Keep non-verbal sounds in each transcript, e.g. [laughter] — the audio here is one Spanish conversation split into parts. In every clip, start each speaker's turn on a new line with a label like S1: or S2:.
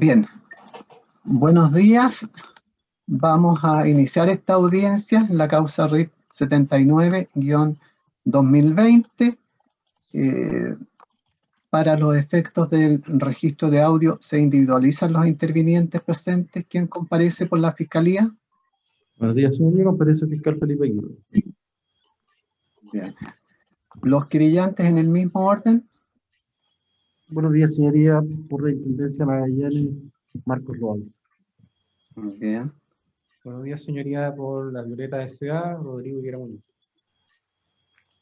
S1: Bien, buenos días. Vamos a iniciar esta audiencia en la causa RIT 79-2020. Eh, para los efectos del registro de audio, ¿se individualizan los intervinientes presentes? ¿Quién comparece por la Fiscalía?
S2: Buenos días, señor. Comparece el fiscal Felipe Aguirre.
S1: Bien. ¿Los querellantes en el mismo orden?
S2: Buenos días, señoría, por la Intendencia Magallanes, Marcos Loaiza.
S1: Bien.
S3: Buenos días, señoría, por la Violeta S.A., Rodrigo Guerra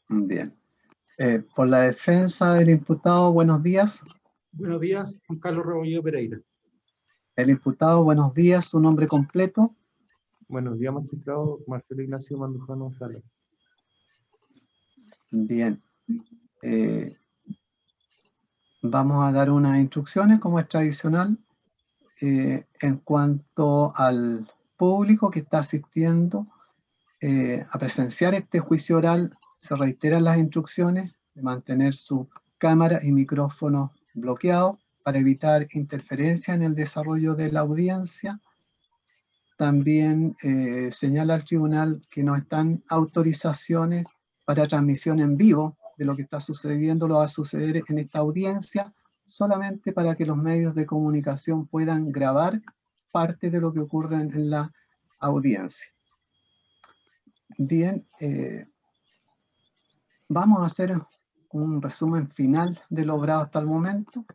S1: Bien. Eh, por la defensa del imputado, buenos días.
S3: Buenos días, Juan Carlos Rebolledo Pereira.
S1: El imputado, buenos días, su nombre completo.
S3: Buenos días, magistrado Marcelo Ignacio Mandujano Sala.
S1: Bien. Eh, vamos a dar unas instrucciones, como es tradicional, eh, en cuanto al público que está asistiendo eh, a presenciar este juicio oral. Se reiteran las instrucciones de mantener su cámara y micrófono bloqueados para evitar interferencia en el desarrollo de la audiencia. También eh, señala al tribunal que no están autorizaciones para transmisión en vivo de lo que está sucediendo, lo va a suceder en esta audiencia, solamente para que los medios de comunicación puedan grabar parte de lo que ocurre en la audiencia. Bien, eh, vamos a hacer un resumen final de lo obrado hasta el momento.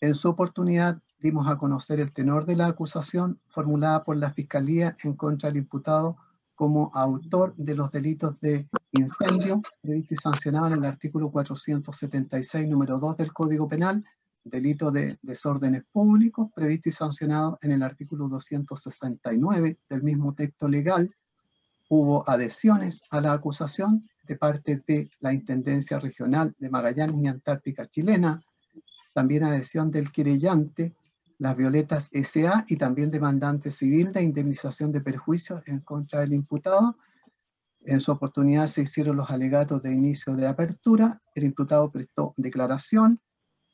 S1: En su oportunidad dimos a conocer el tenor de la acusación formulada por la Fiscalía en contra del imputado como autor de los delitos de incendio previsto y sancionado en el artículo 476, número 2 del Código Penal, delito de desórdenes públicos previsto y sancionado en el artículo 269 del mismo texto legal. Hubo adhesiones a la acusación de parte de la Intendencia Regional de Magallanes y Antártica Chilena, también adhesión del querellante, las Violetas S.A. y también demandante civil de indemnización de perjuicios en contra del imputado. En su oportunidad se hicieron los alegatos de inicio de apertura, el imputado prestó declaración,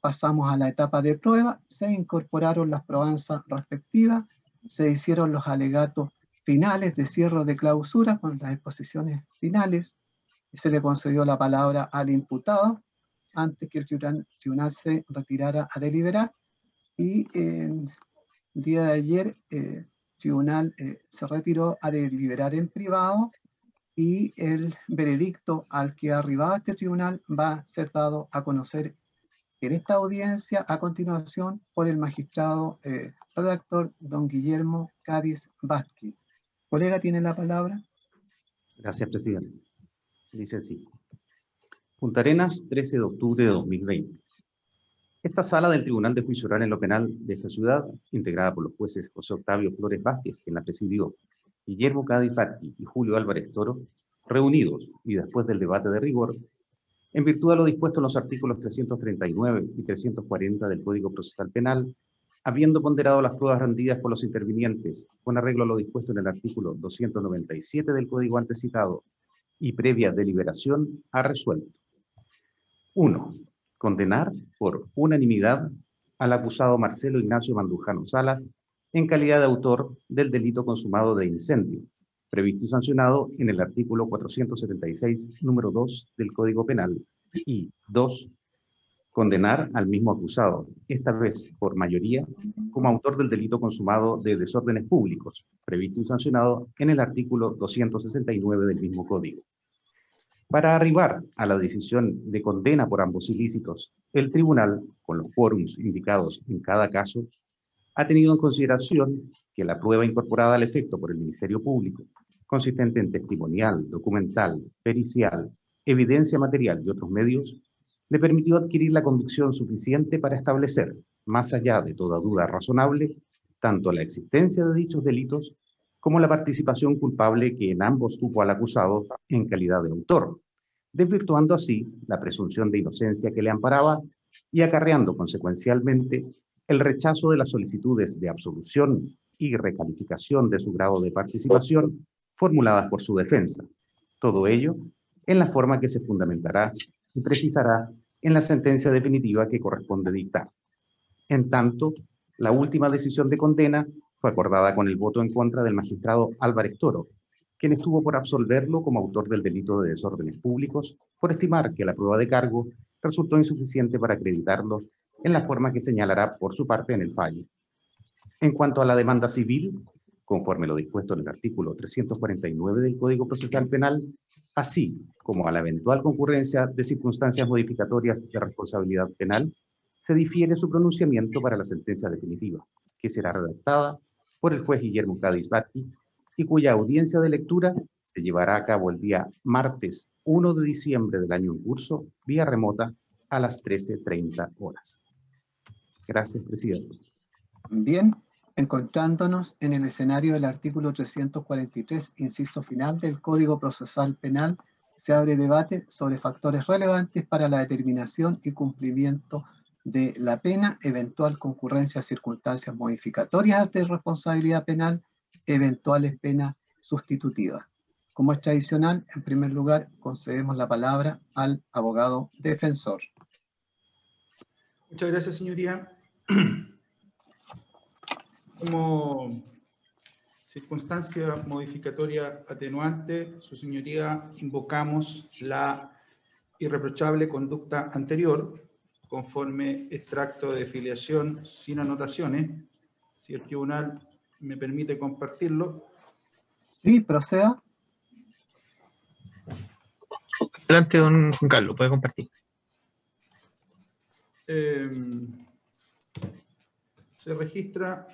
S1: pasamos a la etapa de prueba, se incorporaron las probanzas respectivas, se hicieron los alegatos finales de cierre de clausura con las exposiciones finales, se le concedió la palabra al imputado antes que el tribunal, se retirara a deliberar y el día de ayer el eh, tribunal eh, se retiró a deliberar en privado y el veredicto al que arribaba este tribunal va a ser dado a conocer en esta audiencia a continuación por el magistrado eh, redactor don Guillermo Cádiz Vázquez. Colega, ¿tiene la palabra?
S4: Gracias, presidente. Dice así. Punta Arenas, 13 de octubre de 2020. Esta sala del Tribunal de Juicio Oral en lo Penal de esta ciudad, integrada por los jueces José Octavio Flores Vázquez, quien la presidió, Guillermo Cádiz y Julio Álvarez Toro, reunidos y después del debate de rigor, en virtud de lo dispuesto en los artículos 339 y 340 del Código Procesal Penal, habiendo ponderado las pruebas rendidas por los intervinientes con arreglo a lo dispuesto en el artículo 297 del Código antecitado y previa deliberación, ha resuelto 1 condenar por unanimidad al acusado Marcelo Ignacio Mandujano Salas en calidad de autor del delito consumado de incendio, previsto y sancionado en el artículo 476, número 2 del Código Penal, y 2. Condenar al mismo acusado, esta vez por mayoría, como autor del delito consumado de desórdenes públicos, previsto y sancionado en el artículo 269 del mismo Código. Para arribar a la decisión de condena por ambos ilícitos, el tribunal, con los quórums indicados en cada caso, ha tenido en consideración que la prueba incorporada al efecto por el Ministerio Público, consistente en testimonial, documental, pericial, evidencia material y otros medios, le permitió adquirir la convicción suficiente para establecer, más allá de toda duda razonable, tanto la existencia de dichos delitos como la participación culpable que en ambos tuvo al acusado en calidad de autor, desvirtuando así la presunción de inocencia que le amparaba y acarreando consecuencialmente el rechazo de las solicitudes de absolución y recalificación de su grado de participación formuladas por su defensa. Todo ello en la forma que se fundamentará y precisará en la sentencia definitiva que corresponde dictar. En tanto, La última decisión de condena fue acordada con el voto en contra del magistrado Álvarez Toro, quien estuvo por absolverlo como autor del delito de desórdenes públicos por estimar que la prueba de cargo resultó insuficiente para acreditarlo en la forma que señalará por su parte en el fallo. En cuanto a la demanda civil, conforme lo dispuesto en el artículo 349 del Código Procesal Penal, así como a la eventual concurrencia de circunstancias modificatorias de responsabilidad penal, se difiere su pronunciamiento para la sentencia definitiva, que será redactada por el juez Guillermo Cádiz Batti y cuya audiencia de lectura se llevará a cabo el día martes 1 de diciembre del año en curso, vía remota, a las 13.30 horas. Gracias, presidente.
S1: Bien, encontrándonos en el escenario del artículo 343, inciso final del Código Procesal Penal, se abre debate sobre factores relevantes para la determinación y cumplimiento de la pena, eventual concurrencia a circunstancias modificatorias de responsabilidad penal, eventuales penas sustitutivas. Como es tradicional, en primer lugar, concedemos la palabra al abogado defensor.
S5: Muchas gracias, señoría. [clears throat] Como circunstancia modificatoria atenuante, su señoría, invocamos la irreprochable conducta anterior, conforme extracto de filiación sin anotaciones. Si el tribunal me permite compartirlo.
S1: Sí, proceda.
S6: Adelante, don Juan Carlos, puede compartir.
S5: Eh, se registra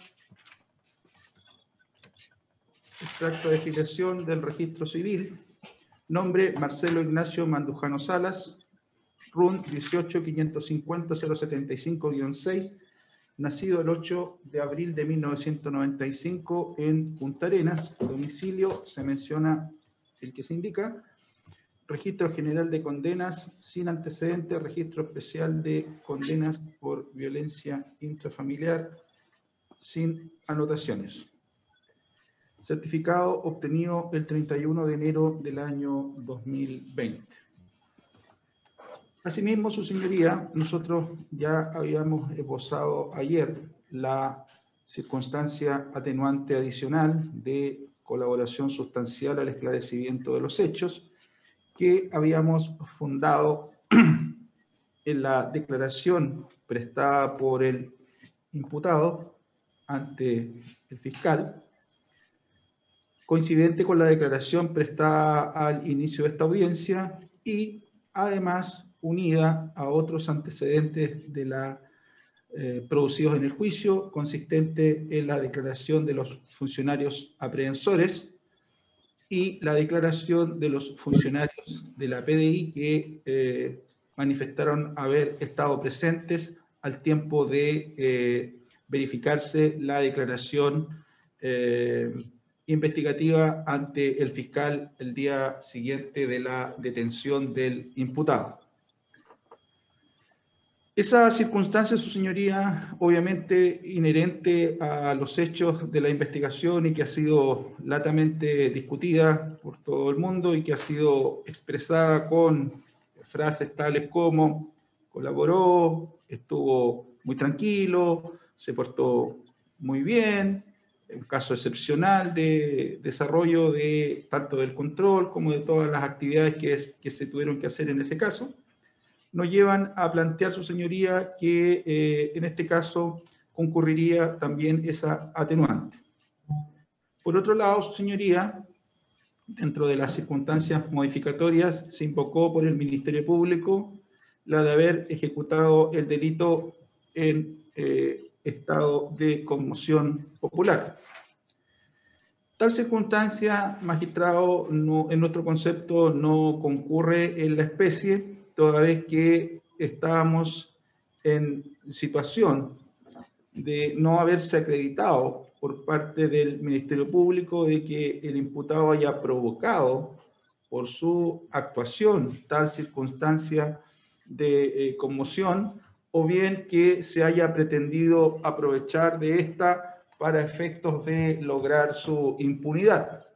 S5: extracto de filiación del registro civil, nombre Marcelo Ignacio Mandujano Salas, RUN 18550-075-6, nacido el 8 de abril de 1995 en Punta Arenas, domicilio, se menciona el que se indica, Registro General de Condenas sin antecedentes, Registro Especial de Condenas por Violencia Intrafamiliar sin anotaciones. Certificado obtenido el 31 de enero del año 2020. Asimismo, su señoría, nosotros ya habíamos esbozado ayer la circunstancia atenuante adicional de colaboración sustancial al esclarecimiento de los hechos que habíamos fundado [clears throat] en la declaración prestada por el imputado ante el fiscal, coincidente con la declaración prestada al inicio de esta audiencia y además unida a otros antecedentes de la, eh, producidos en el juicio, consistente en la declaración de los funcionarios aprehensores y la declaración de los funcionarios de la PDI que eh, manifestaron haber estado presentes al tiempo de eh, verificarse la declaración investigativa ante el fiscal el día siguiente de la detención del imputado. Esa circunstancia, su señoría, obviamente inherente a los hechos de la investigación y que ha sido latamente discutida por todo el mundo y que ha sido expresada con frases tales como colaboró, estuvo muy tranquilo, se portó muy bien, un caso excepcional de desarrollo de tanto del control como de todas las actividades que, que se tuvieron que hacer en ese caso nos llevan a plantear, su señoría, que eh, en este caso concurriría también esa atenuante. Por otro lado, su señoría, dentro de las circunstancias modificatorias, se invocó por el Ministerio Público la de haber ejecutado el delito en eh, estado de conmoción popular. Tal circunstancia, magistrado, en nuestro concepto no concurre en la especie, toda vez que estábamos en situación de no haberse acreditado por parte del Ministerio Público de que el imputado haya provocado por su actuación tal circunstancia de eh, conmoción o bien que se haya pretendido aprovechar de esta para efectos de lograr su impunidad.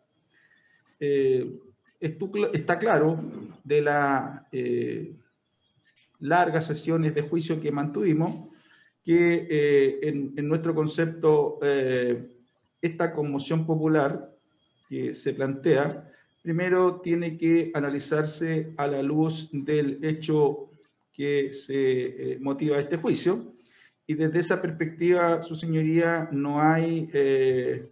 S5: Eh, está claro de las eh, largas sesiones de juicio que mantuvimos que eh, en, en nuestro concepto eh, esta conmoción popular que se plantea, primero tiene que analizarse a la luz del hecho que se eh, motiva este juicio, y desde esa perspectiva, su señoría, no hay eh,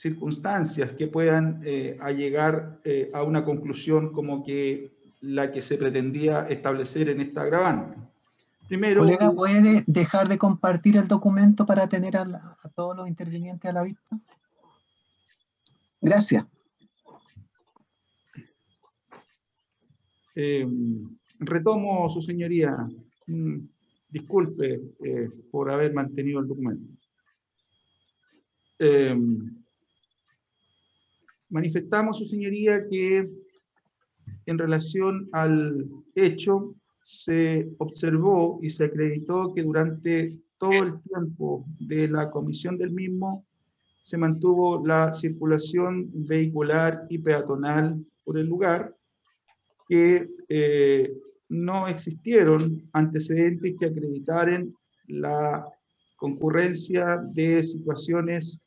S5: circunstancias que puedan eh, llegar eh, a una conclusión como que la que se pretendía establecer en esta agravante. Primero,
S1: Colega, ¿puede dejar de compartir el documento para tener a, la- a todos los intervinientes a la vista? Gracias.
S5: Eh, retomo, su señoría. Mm, Disculpe eh, por haber mantenido el documento. Eh, manifestamos, su señoría, que en relación al hecho se observó y se acreditó que durante todo el tiempo de la comisión del mismo se mantuvo la circulación vehicular y peatonal por el lugar, que eh, no existieron antecedentes que acreditaren la concurrencia de situaciones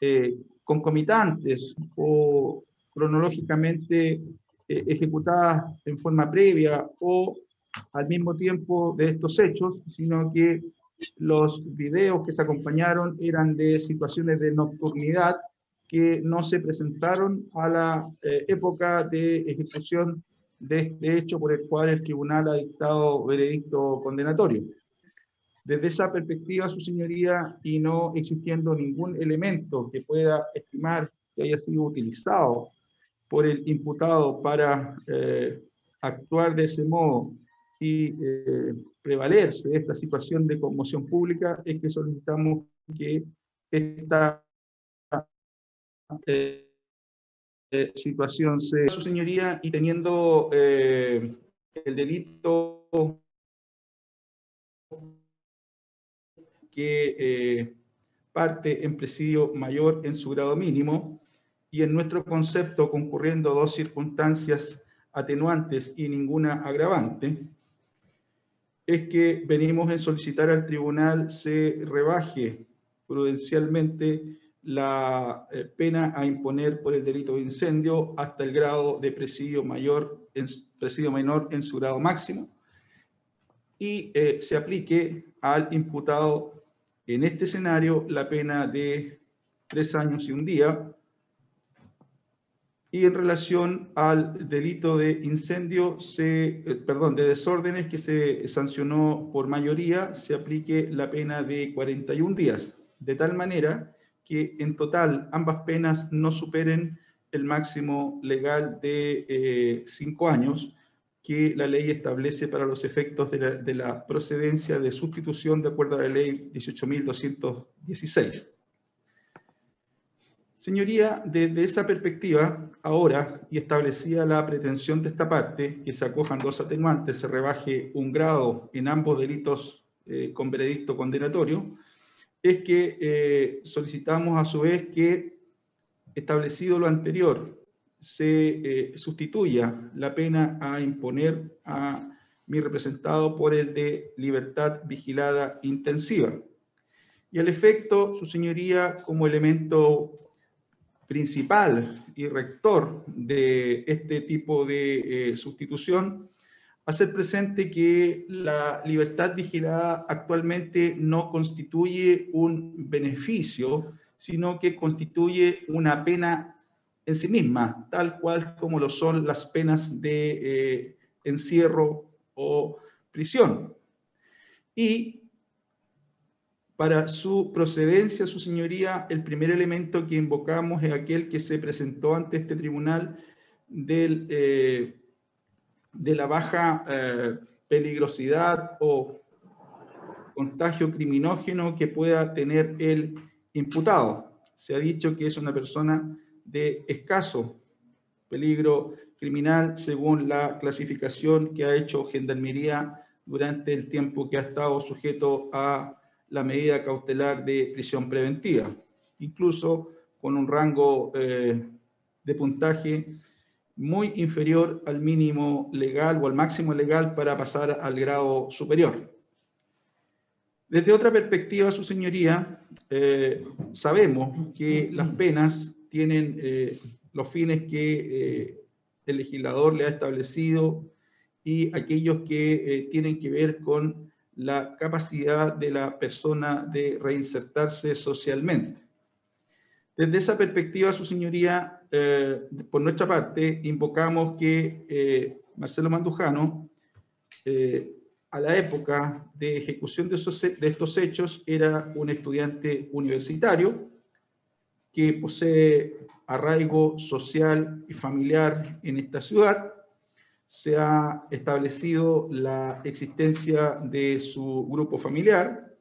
S5: eh, concomitantes o cronológicamente eh, ejecutadas en forma previa o al mismo tiempo de estos hechos, sino que los videos que se acompañaron eran de situaciones de nocturnidad que no se presentaron a la eh, época de ejecución de este hecho por el cual el tribunal ha dictado veredicto condenatorio. Desde esa perspectiva, su señoría, y no existiendo ningún elemento que pueda estimar que haya sido utilizado por el imputado para eh, actuar de ese modo y eh, prevalerse esta situación de conmoción pública, es que solicitamos que esta eh, eh, situación se... Su señoría, y teniendo el delito que eh, parte en presidio mayor en su grado mínimo, y en nuestro concepto concurriendo dos circunstancias atenuantes y ninguna agravante, es que venimos en solicitar al tribunal se rebaje prudencialmente la eh, pena a imponer por el delito de incendio hasta el grado de presidio mayor, en, presidio menor en su grado máximo, y eh, se aplique al imputado en este escenario la pena de tres años y un día, y en relación al delito de incendio, se, eh, perdón, de desórdenes que se sancionó por mayoría, se aplique la pena de 41 días, de tal manera que en total ambas penas no superen el máximo legal de eh, cinco años que la ley establece para los efectos de la, de la procedencia de sustitución de acuerdo a la ley 18.216. Señoría, desde esa perspectiva, ahora, y establecida la pretensión de esta parte, que se acojan dos atenuantes, se rebaje un grado en ambos delitos eh, con veredicto condenatorio, es que eh, solicitamos a su vez que, establecido lo anterior, se eh, sustituya la pena a imponer a mi representado por el de libertad vigilada intensiva. Y al efecto, su señoría, como elemento principal y rector de este tipo de eh, sustitución, hacer presente que la libertad vigilada actualmente no constituye un beneficio, sino que constituye una pena en sí misma, tal cual como lo son las penas de eh, encierro o prisión. Y para su procedencia, su señoría, el primer elemento que invocamos es aquel que se presentó ante este tribunal del, eh, de la baja eh, peligrosidad o contagio criminógeno que pueda tener el imputado. Se ha dicho que es una persona de escaso peligro criminal según la clasificación que ha hecho Gendarmería durante el tiempo que ha estado sujeto a la medida cautelar de prisión preventiva, incluso con un rango eh, de puntaje muy inferior al mínimo legal o al máximo legal para pasar al grado superior. Desde otra perspectiva, su señoría, eh, sabemos que las penas tienen eh, los fines que eh, el legislador le ha establecido y aquellos que tienen que ver con la capacidad de la persona de reinsertarse socialmente. Desde esa perspectiva, su señoría, por nuestra parte, invocamos que Marcelo Mandujano a la época de ejecución de, estos hechos era un estudiante universitario que posee arraigo social y familiar en esta ciudad. Se ha establecido la existencia de su grupo familiar.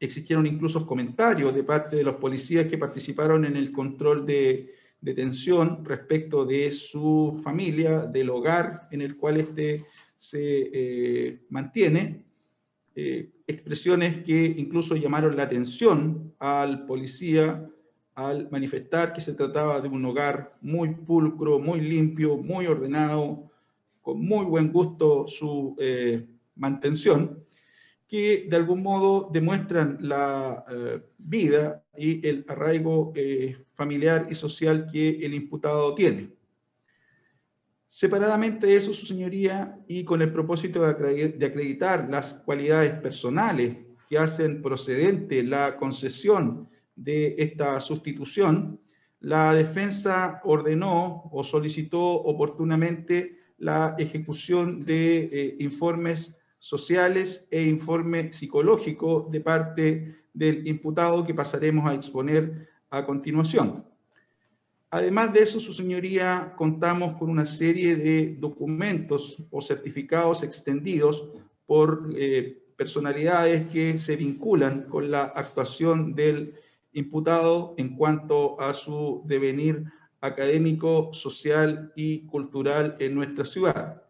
S5: Existieron incluso comentarios de parte de los policías que participaron en el control de detención respecto de su familia, del hogar en el cual este se eh, mantiene, eh, expresiones que incluso llamaron la atención al policía al manifestar que se trataba de un hogar muy pulcro, muy limpio, muy ordenado, con muy buen gusto su eh, mantención, que de algún modo demuestran la vida y el arraigo familiar y social que el imputado tiene. Separadamente de eso, su señoría, y con el propósito de acreditar las cualidades personales que hacen procedente la concesión de esta sustitución, la defensa ordenó o solicitó oportunamente la ejecución de eh, informes sociales e informe psicológico de parte del imputado que pasaremos a exponer a continuación. Además de eso, su señoría, contamos con una serie de documentos o certificados extendidos por eh, personalidades que se vinculan con la actuación del imputado en cuanto a su devenir académico, social y cultural en nuestra ciudad.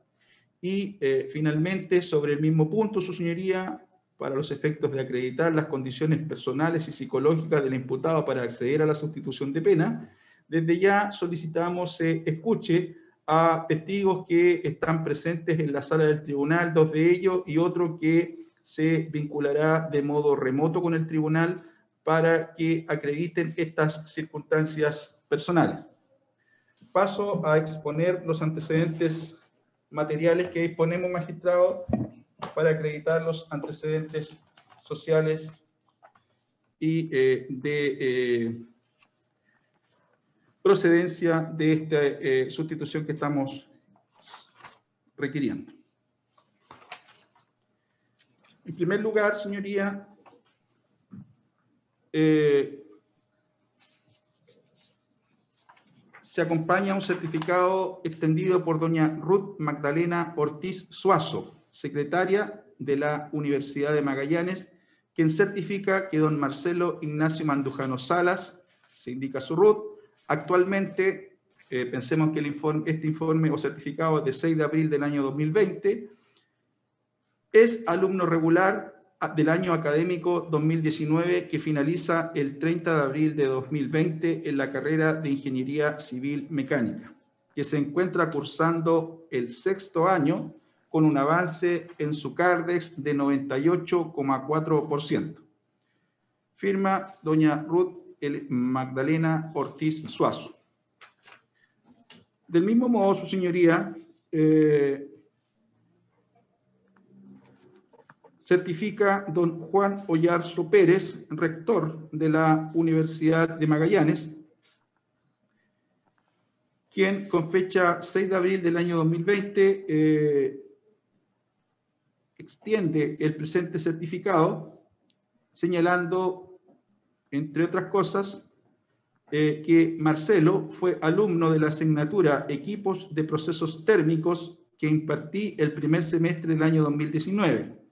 S5: Y eh, finalmente, sobre el mismo punto, su señoría, para los efectos de acreditar las condiciones personales y psicológicas del imputado para acceder a la sustitución de pena, desde ya solicitamos se escuche a testigos que están presentes en la sala del tribunal, dos de ellos, y otro que se vinculará de modo remoto con el tribunal para que acrediten estas circunstancias personales. Paso a exponer los antecedentes materiales que disponemos, magistrado, para acreditar los antecedentes sociales y eh, de... Eh, procedencia de esta eh, sustitución que estamos requiriendo. En primer lugar, señoría, eh, se acompaña un certificado extendido por doña Ruth Magdalena Ortiz Suazo, secretaria de la Universidad de Magallanes, quien certifica que don Marcelo Ignacio Mandujano Salas, se indica su Ruth, Actualmente, eh, pensemos que este informe o certificado de 6 de abril del año 2020 es alumno regular del año académico 2019 que finaliza el 30 de abril de 2020 en la carrera de Ingeniería Civil Mecánica, que se encuentra cursando el sexto año con un avance en su CARDEX de 98,4%. Firma doña Ruth Magdalena Ortiz Suazo. Del mismo modo, su señoría, eh, certifica don Juan Ollarzo Pérez, rector de la Universidad de Magallanes, quien con fecha 6 de abril del año 2020 eh, extiende el presente certificado señalando entre otras cosas, eh, que Marcelo fue alumno de la asignatura Equipos de Procesos Térmicos que impartí el primer semestre del año 2019.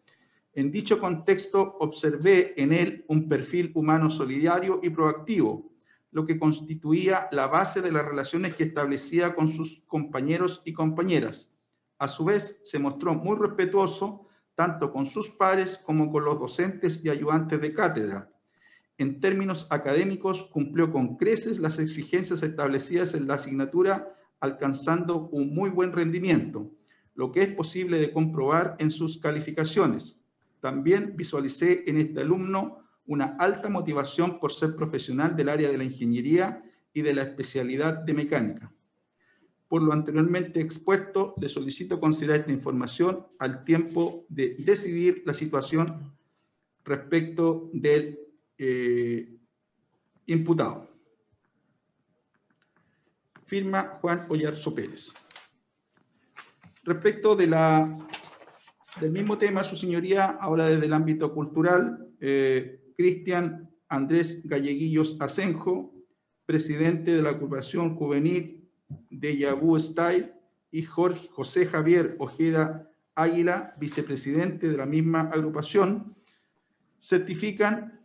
S5: En dicho contexto, observé en él un perfil humano solidario y proactivo, lo que constituía la base de las relaciones que establecía con sus compañeros y compañeras. A su vez, se mostró muy respetuoso tanto con sus pares como con los docentes y ayudantes de cátedra, en términos académicos, cumplió con creces las exigencias establecidas en la asignatura, alcanzando un muy buen rendimiento, lo que es posible de comprobar en sus calificaciones. También visualicé en este alumno una alta motivación por ser profesional del área de la ingeniería y de la especialidad de mecánica. Por lo anteriormente expuesto, le solicito considerar esta información al tiempo de decidir la situación respecto del eh, imputado. Firma Juan Ollarzo Pérez. Respecto de la, del mismo tema, su señoría, ahora desde el ámbito cultural, eh, Cristian Andrés Galleguillos Asenjo, presidente de la agrupación juvenil de Yabú Style, y Jorge José Javier Ojeda Águila, vicepresidente de la misma agrupación, certifican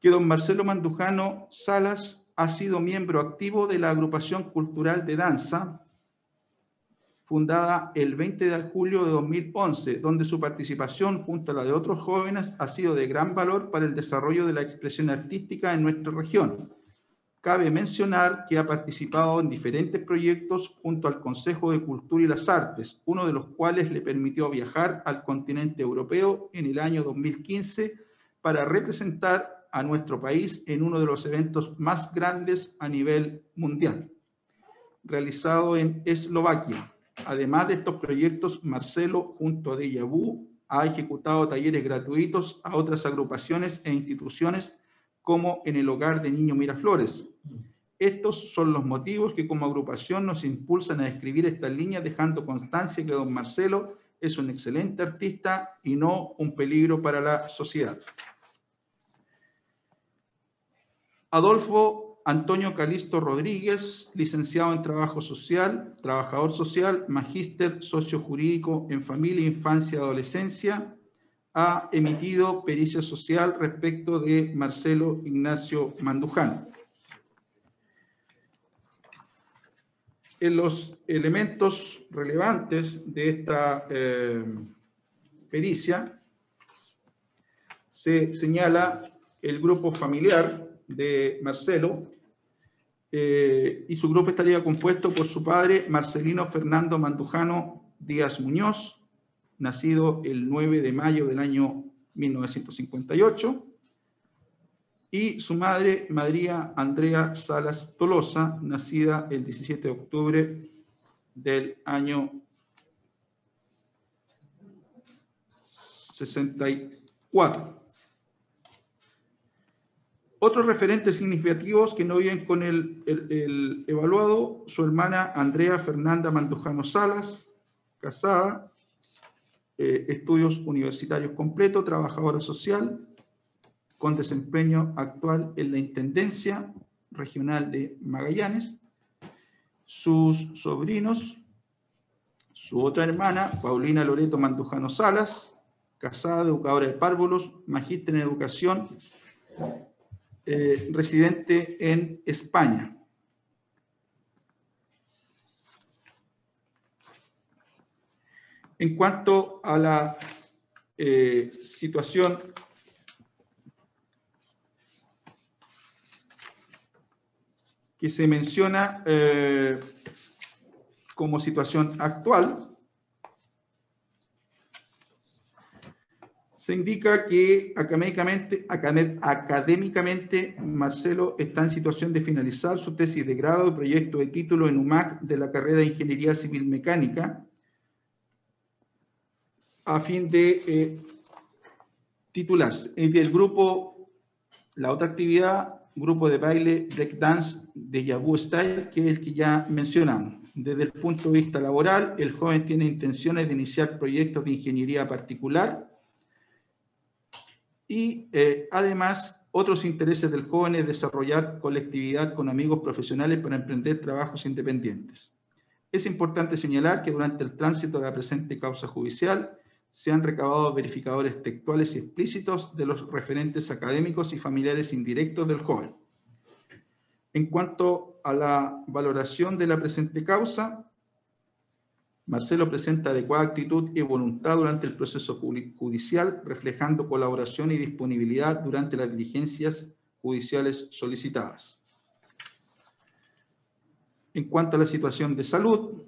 S5: que don Marcelo Mandujano Salas ha sido miembro activo de la agrupación cultural de danza, fundada el 20 de julio de 2011, donde su participación junto a la de otros jóvenes ha sido de gran valor para el desarrollo de la expresión artística en nuestra región. Cabe mencionar que ha participado en diferentes proyectos junto al Consejo de Cultura y las Artes, uno de los cuales le permitió viajar al continente europeo en el año 2015 para representar a nuestro país en uno de los eventos más grandes a nivel mundial, realizado en Eslovaquia. Además de estos proyectos, Marcelo, junto a Deyabú, ha ejecutado talleres gratuitos a otras agrupaciones e instituciones como en el Hogar de Niño Miraflores. Estos son los motivos que como agrupación nos impulsan a escribir estas líneas, dejando constancia que don Marcelo es un excelente artista y no un peligro para la sociedad. Adolfo Antonio Calisto Rodríguez, licenciado en Trabajo Social, trabajador social, magíster sociojurídico en Familia, Infancia y Adolescencia, ha emitido pericia social respecto de Marcelo Ignacio Mandujano. En los elementos relevantes de esta eh, pericia se señala el grupo familiar de Marcelo, eh, y su grupo estaría compuesto por su padre, Marcelino Fernando Mandujano Díaz Muñoz, nacido el 9 de mayo del año 1958, y su madre, María Andrea Salas Tolosa, nacida el 17 de octubre del año 64. Otros referentes significativos que no viven con el, evaluado, su hermana Andrea Fernanda Mandujano Salas, casada, eh, estudios universitarios completos, trabajadora social, con desempeño actual en la Intendencia Regional de Magallanes, sus sobrinos, su otra hermana, Paulina Loreto Mandujano Salas, casada, educadora de párvulos, magíster en educación, eh, residente en España. En cuanto a la eh, situación que se menciona eh, como situación actual, se indica que académicamente, académicamente Marcelo está en situación de finalizar su tesis de grado y proyecto de título en UMAC de la carrera de Ingeniería Civil Mecánica a fin de eh, titularse. Y del grupo, la otra actividad, grupo de baile break dance de Yabu Style, que es el que ya mencionamos. Desde el punto de vista laboral, el joven tiene intenciones de iniciar proyectos de ingeniería particular y eh, además, otros intereses del joven es desarrollar colectividad con amigos profesionales para emprender trabajos independientes. Es importante señalar que durante el tránsito de la presente causa judicial se han recabado verificadores textuales y explícitos de los referentes académicos y familiares indirectos del joven. En cuanto a la valoración de la presente causa, Marcelo presenta adecuada actitud y voluntad durante el proceso judicial, reflejando colaboración y disponibilidad durante las diligencias judiciales solicitadas. En cuanto a la situación de salud,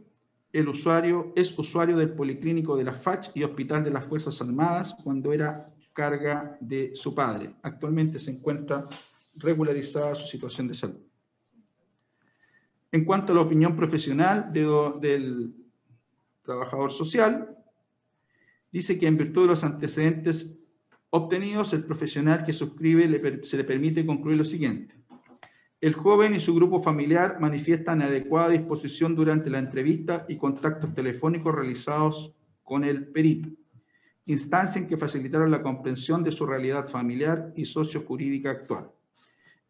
S5: el usuario es usuario del Policlínico de la FACH y Hospital de las Fuerzas Armadas cuando era carga de su padre. Actualmente se encuentra regularizada su situación de salud. En cuanto a la opinión profesional del trabajador social, dice que en virtud de los antecedentes obtenidos, el profesional que suscribe se le permite concluir lo siguiente. El joven y su grupo familiar manifiestan adecuada disposición durante la entrevista y contactos telefónicos realizados con el perito, instancia en que facilitaron la comprensión de su realidad familiar y sociojurídica actual.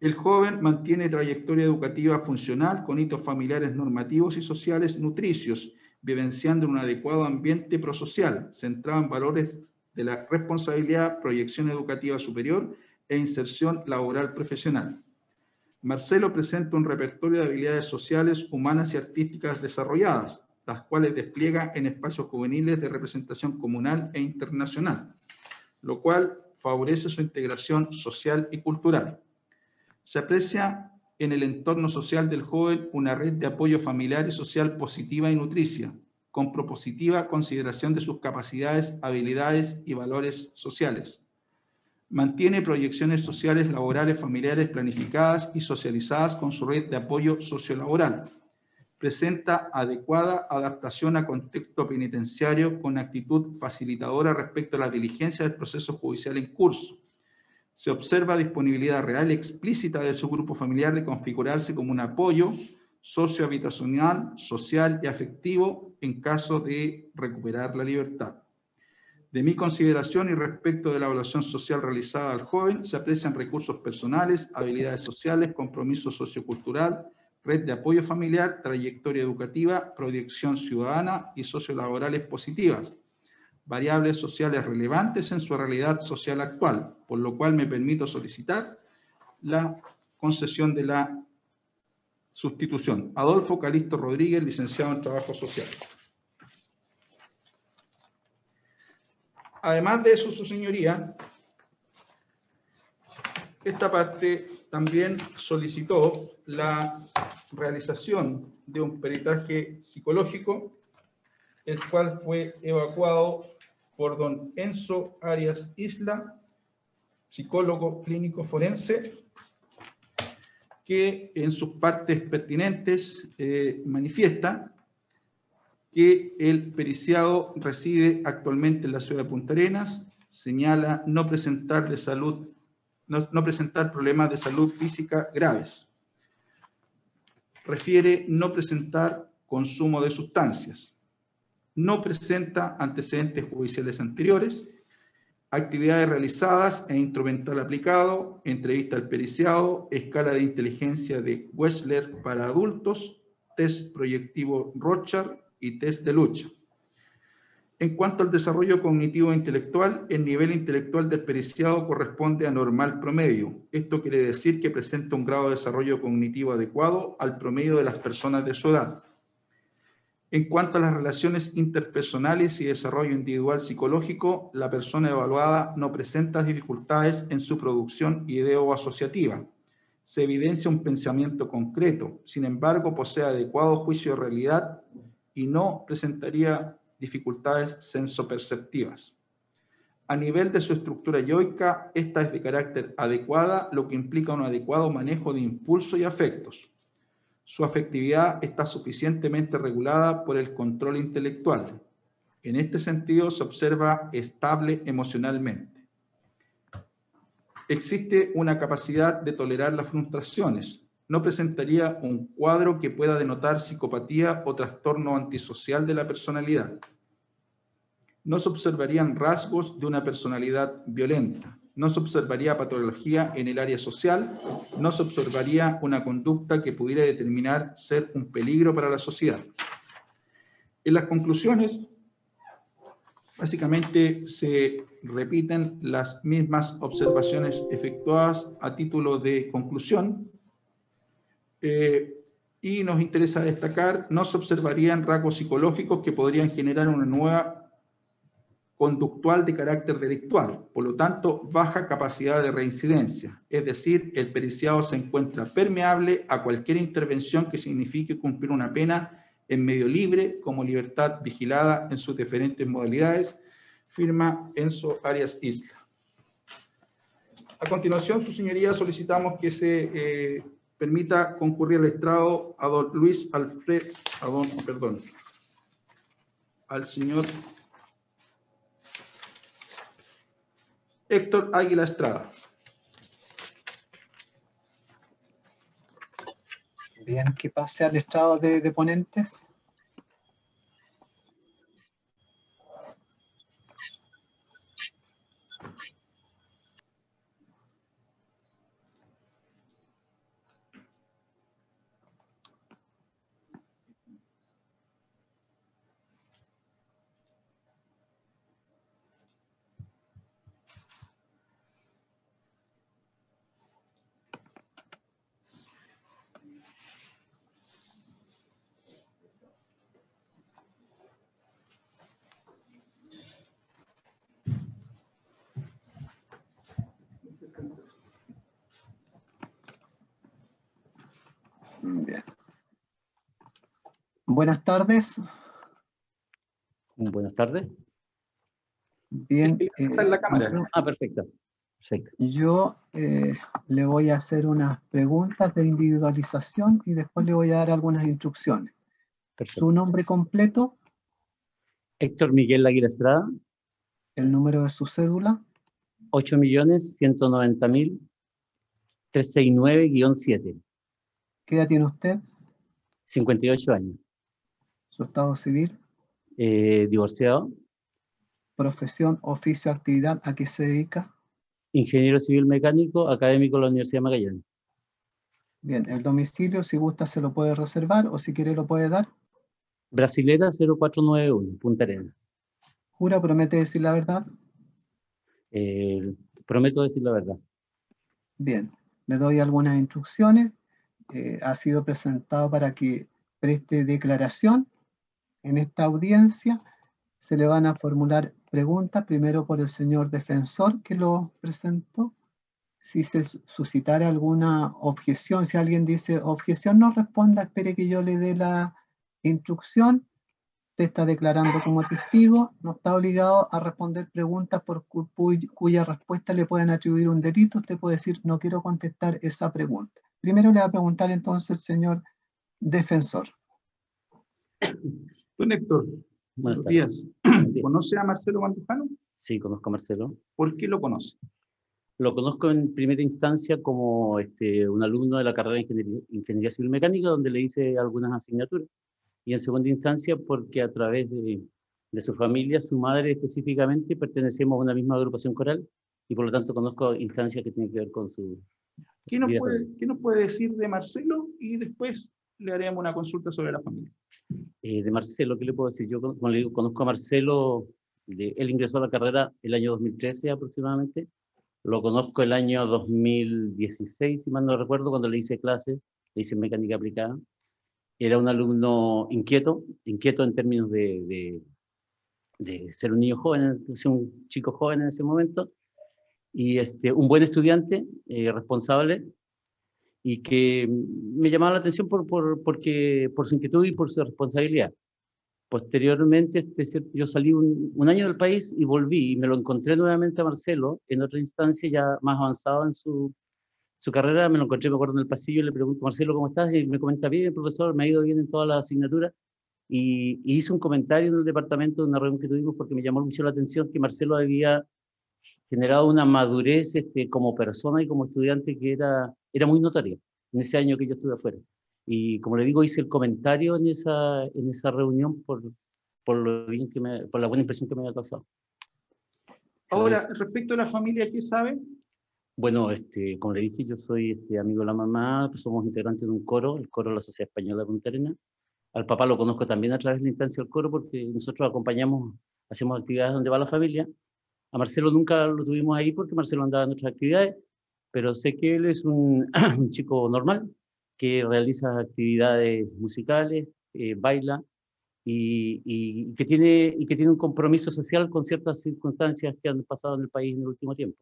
S5: El joven mantiene trayectoria educativa funcional con hitos familiares normativos y sociales nutricios, vivenciando en un adecuado ambiente prosocial, centrado en valores de la responsabilidad, proyección educativa superior e inserción laboral profesional. Marcelo presenta un repertorio de habilidades sociales, humanas y artísticas desarrolladas, las cuales despliega en espacios juveniles de representación comunal e internacional, lo cual favorece su integración social y cultural. Se aprecia en el entorno social del joven una red de apoyo familiar y social positiva y nutricia, con propositiva consideración de sus capacidades, habilidades y valores sociales. Mantiene proyecciones sociales, laborales, familiares planificadas y socializadas con su red de apoyo sociolaboral. Presenta adecuada adaptación a contexto penitenciario con actitud facilitadora respecto a la diligencia del proceso judicial en curso. Se observa disponibilidad real y explícita de su grupo familiar de configurarse como un apoyo sociohabitacional, social y afectivo en caso de recuperar la libertad. De mi consideración y respecto de la evaluación social realizada al joven, se aprecian recursos personales, habilidades sociales, compromiso sociocultural, red de apoyo familiar, trayectoria educativa, proyección ciudadana y sociolaborales positivas, variables sociales relevantes en su realidad social actual, por lo cual me permito solicitar la concesión de la sustitución. Adolfo Calisto Rodríguez, licenciado en Trabajo Social. Además de eso, su señoría, esta parte también solicitó la realización de un peritaje psicológico, el cual fue evacuado por don Enzo Arias Isla, psicólogo clínico forense, que en sus partes pertinentes eh, manifiesta que el periciado reside actualmente en la ciudad de Punta Arenas, señala no presentar de salud, no, no presentar problemas de salud física graves. Refiere no presentar consumo de sustancias. No presenta antecedentes judiciales anteriores, actividades realizadas e instrumental aplicado, entrevista al periciado, escala de inteligencia de Wessler para adultos, test proyectivo Rochard y test de lucha. En cuanto al desarrollo cognitivo e intelectual, el nivel intelectual del periciado corresponde a normal promedio. Esto quiere decir que presenta un grado de desarrollo cognitivo adecuado al promedio de las personas de su edad. En cuanto a las relaciones interpersonales y desarrollo individual psicológico, la persona evaluada no presenta dificultades en su producción ideo-asociativa. Se evidencia un pensamiento concreto, sin embargo, posee adecuado juicio de realidad y no presentaría dificultades sensoperceptivas. A nivel de su estructura yoica, esta es de carácter adecuada, lo que implica un adecuado manejo de impulso y afectos. Su afectividad está suficientemente regulada por el control intelectual. En este sentido, se observa estable emocionalmente. Existe una capacidad de tolerar las frustraciones. No presentaría un cuadro que pueda denotar psicopatía o trastorno antisocial de la personalidad. No se observarían rasgos de una personalidad violenta. No se observaría patología en el área social. No se observaría una conducta que pudiera determinar ser un peligro para la sociedad. En las conclusiones, básicamente se repiten las mismas observaciones efectuadas a título de conclusión. Eh, y nos interesa destacar, no se observarían rasgos psicológicos que podrían generar una nueva conductual de carácter delictual, por lo tanto, baja capacidad de reincidencia, es decir, el periciado se encuentra permeable a cualquier intervención que signifique cumplir una pena en medio libre como libertad vigilada en sus diferentes modalidades. Firma Enzo Arias Isla. A continuación, su señoría, solicitamos que se eh, permita concurrir al estrado a don Luis Alfred, a don, perdón, al señor Héctor Águila Estrada.
S1: Bien, que pase al estrado de, de ponentes. Bien. Buenas tardes.
S7: Buenas tardes.
S1: Bien.
S5: Está en la cámara.
S1: eh,
S7: Ah, perfecto. Perfecto.
S1: Yo eh, le voy a hacer unas preguntas de individualización y después le voy a dar algunas instrucciones.
S7: perfecto.
S1: Su nombre completo,
S7: Héctor Miguel Aguirre Estrada,
S1: el número de su cédula,
S7: 8.190.369-7,
S1: qué edad tiene usted,
S7: 58 años,
S1: su estado civil,
S7: eh, divorciado,
S1: profesión, oficio, actividad, a qué se dedica.
S7: ingeniero civil mecánico, académico de la Universidad de Magallanes.
S1: Bien, el domicilio, si gusta, se lo puede reservar o si quiere lo puede dar.
S7: Brasilera 0491, Punta Arenas.
S1: Jura, promete decir la verdad.
S7: Eh, prometo decir la verdad.
S1: Bien, le doy algunas instrucciones. Eh, ha sido presentado para que preste declaración. En esta audiencia se le van a formular preguntas, primero por el señor defensor que lo presentó. Si se su- suscitara alguna objeción, si alguien dice objeción, no responda, espere que yo le dé la instrucción. Usted está declarando como testigo, no está obligado a responder preguntas por cu- cuy- cuya respuesta le pueden atribuir un delito. Usted puede decir, no quiero contestar esa pregunta. Primero le va a preguntar entonces el señor defensor.
S5: Don Héctor, buenos días. ¿Conoce a Marcelo Mandujano?
S7: Sí, conozco a Marcelo.
S5: ¿Por qué lo conoce?
S7: Lo conozco en primera instancia como este, un alumno de la carrera de Ingeniería, Ingeniería Civil Mecánica, donde le hice algunas asignaturas. Y en segunda instancia porque a través de, de su familia, su madre específicamente, pertenecemos a una misma agrupación coral y por lo tanto conozco instancias que tienen que ver con su...
S5: ¿Qué nos, puede. ¿Qué nos puede decir de Marcelo? Y después le haremos una consulta sobre la familia.
S7: Eh, de Marcelo, ¿qué le puedo decir? Yo, como le digo, conozco a Marcelo, de- él ingresó a la carrera el año 2013 aproximadamente, lo conozco el año 2016, si mal no recuerdo, cuando le hice clases, le hice mecánica aplicada. Era un alumno inquieto, inquieto en términos de, de, de ser un niño joven, un chico joven en ese momento, y este, un buen estudiante, eh, responsable, y que me llamaba la atención por, por, porque, por su inquietud y por su responsabilidad. Posteriormente, este, yo salí un, un año del país y volví y me lo encontré nuevamente a Marcelo en otra instancia ya más avanzado en su, su carrera. Me lo encontré, me acuerdo, en el pasillo y le pregunto, Marcelo, ¿cómo estás? Y me comenta, bien, profesor, me ha ido bien en todas las asignaturas. Y, y hice un comentario en el departamento de una reunión que tuvimos porque me llamó mucho la atención que Marcelo había generado una madurez este, como persona y como estudiante que era, era muy notoria en ese año que yo estuve afuera. Y como le digo, hice el comentario en esa, en esa reunión por, por, lo bien que me, por la buena impresión que me había causado.
S5: Ahora, respecto a la familia, ¿qué sabe?
S7: Bueno, este, como le dije, yo soy este, amigo de la mamá, pues somos integrantes de un coro, el coro de la Sociedad Española de Punta Arenas. Al papá lo conozco también a través de la instancia del coro porque nosotros acompañamos, hacemos actividades donde va la familia. A Marcelo nunca lo tuvimos ahí porque Marcelo andaba en otras actividades, pero sé que él es un, un [clears throat] chico normal que realiza actividades musicales, eh, baila y, y que tiene, y que tiene un compromiso social con ciertas circunstancias que han pasado en el país en el último tiempo.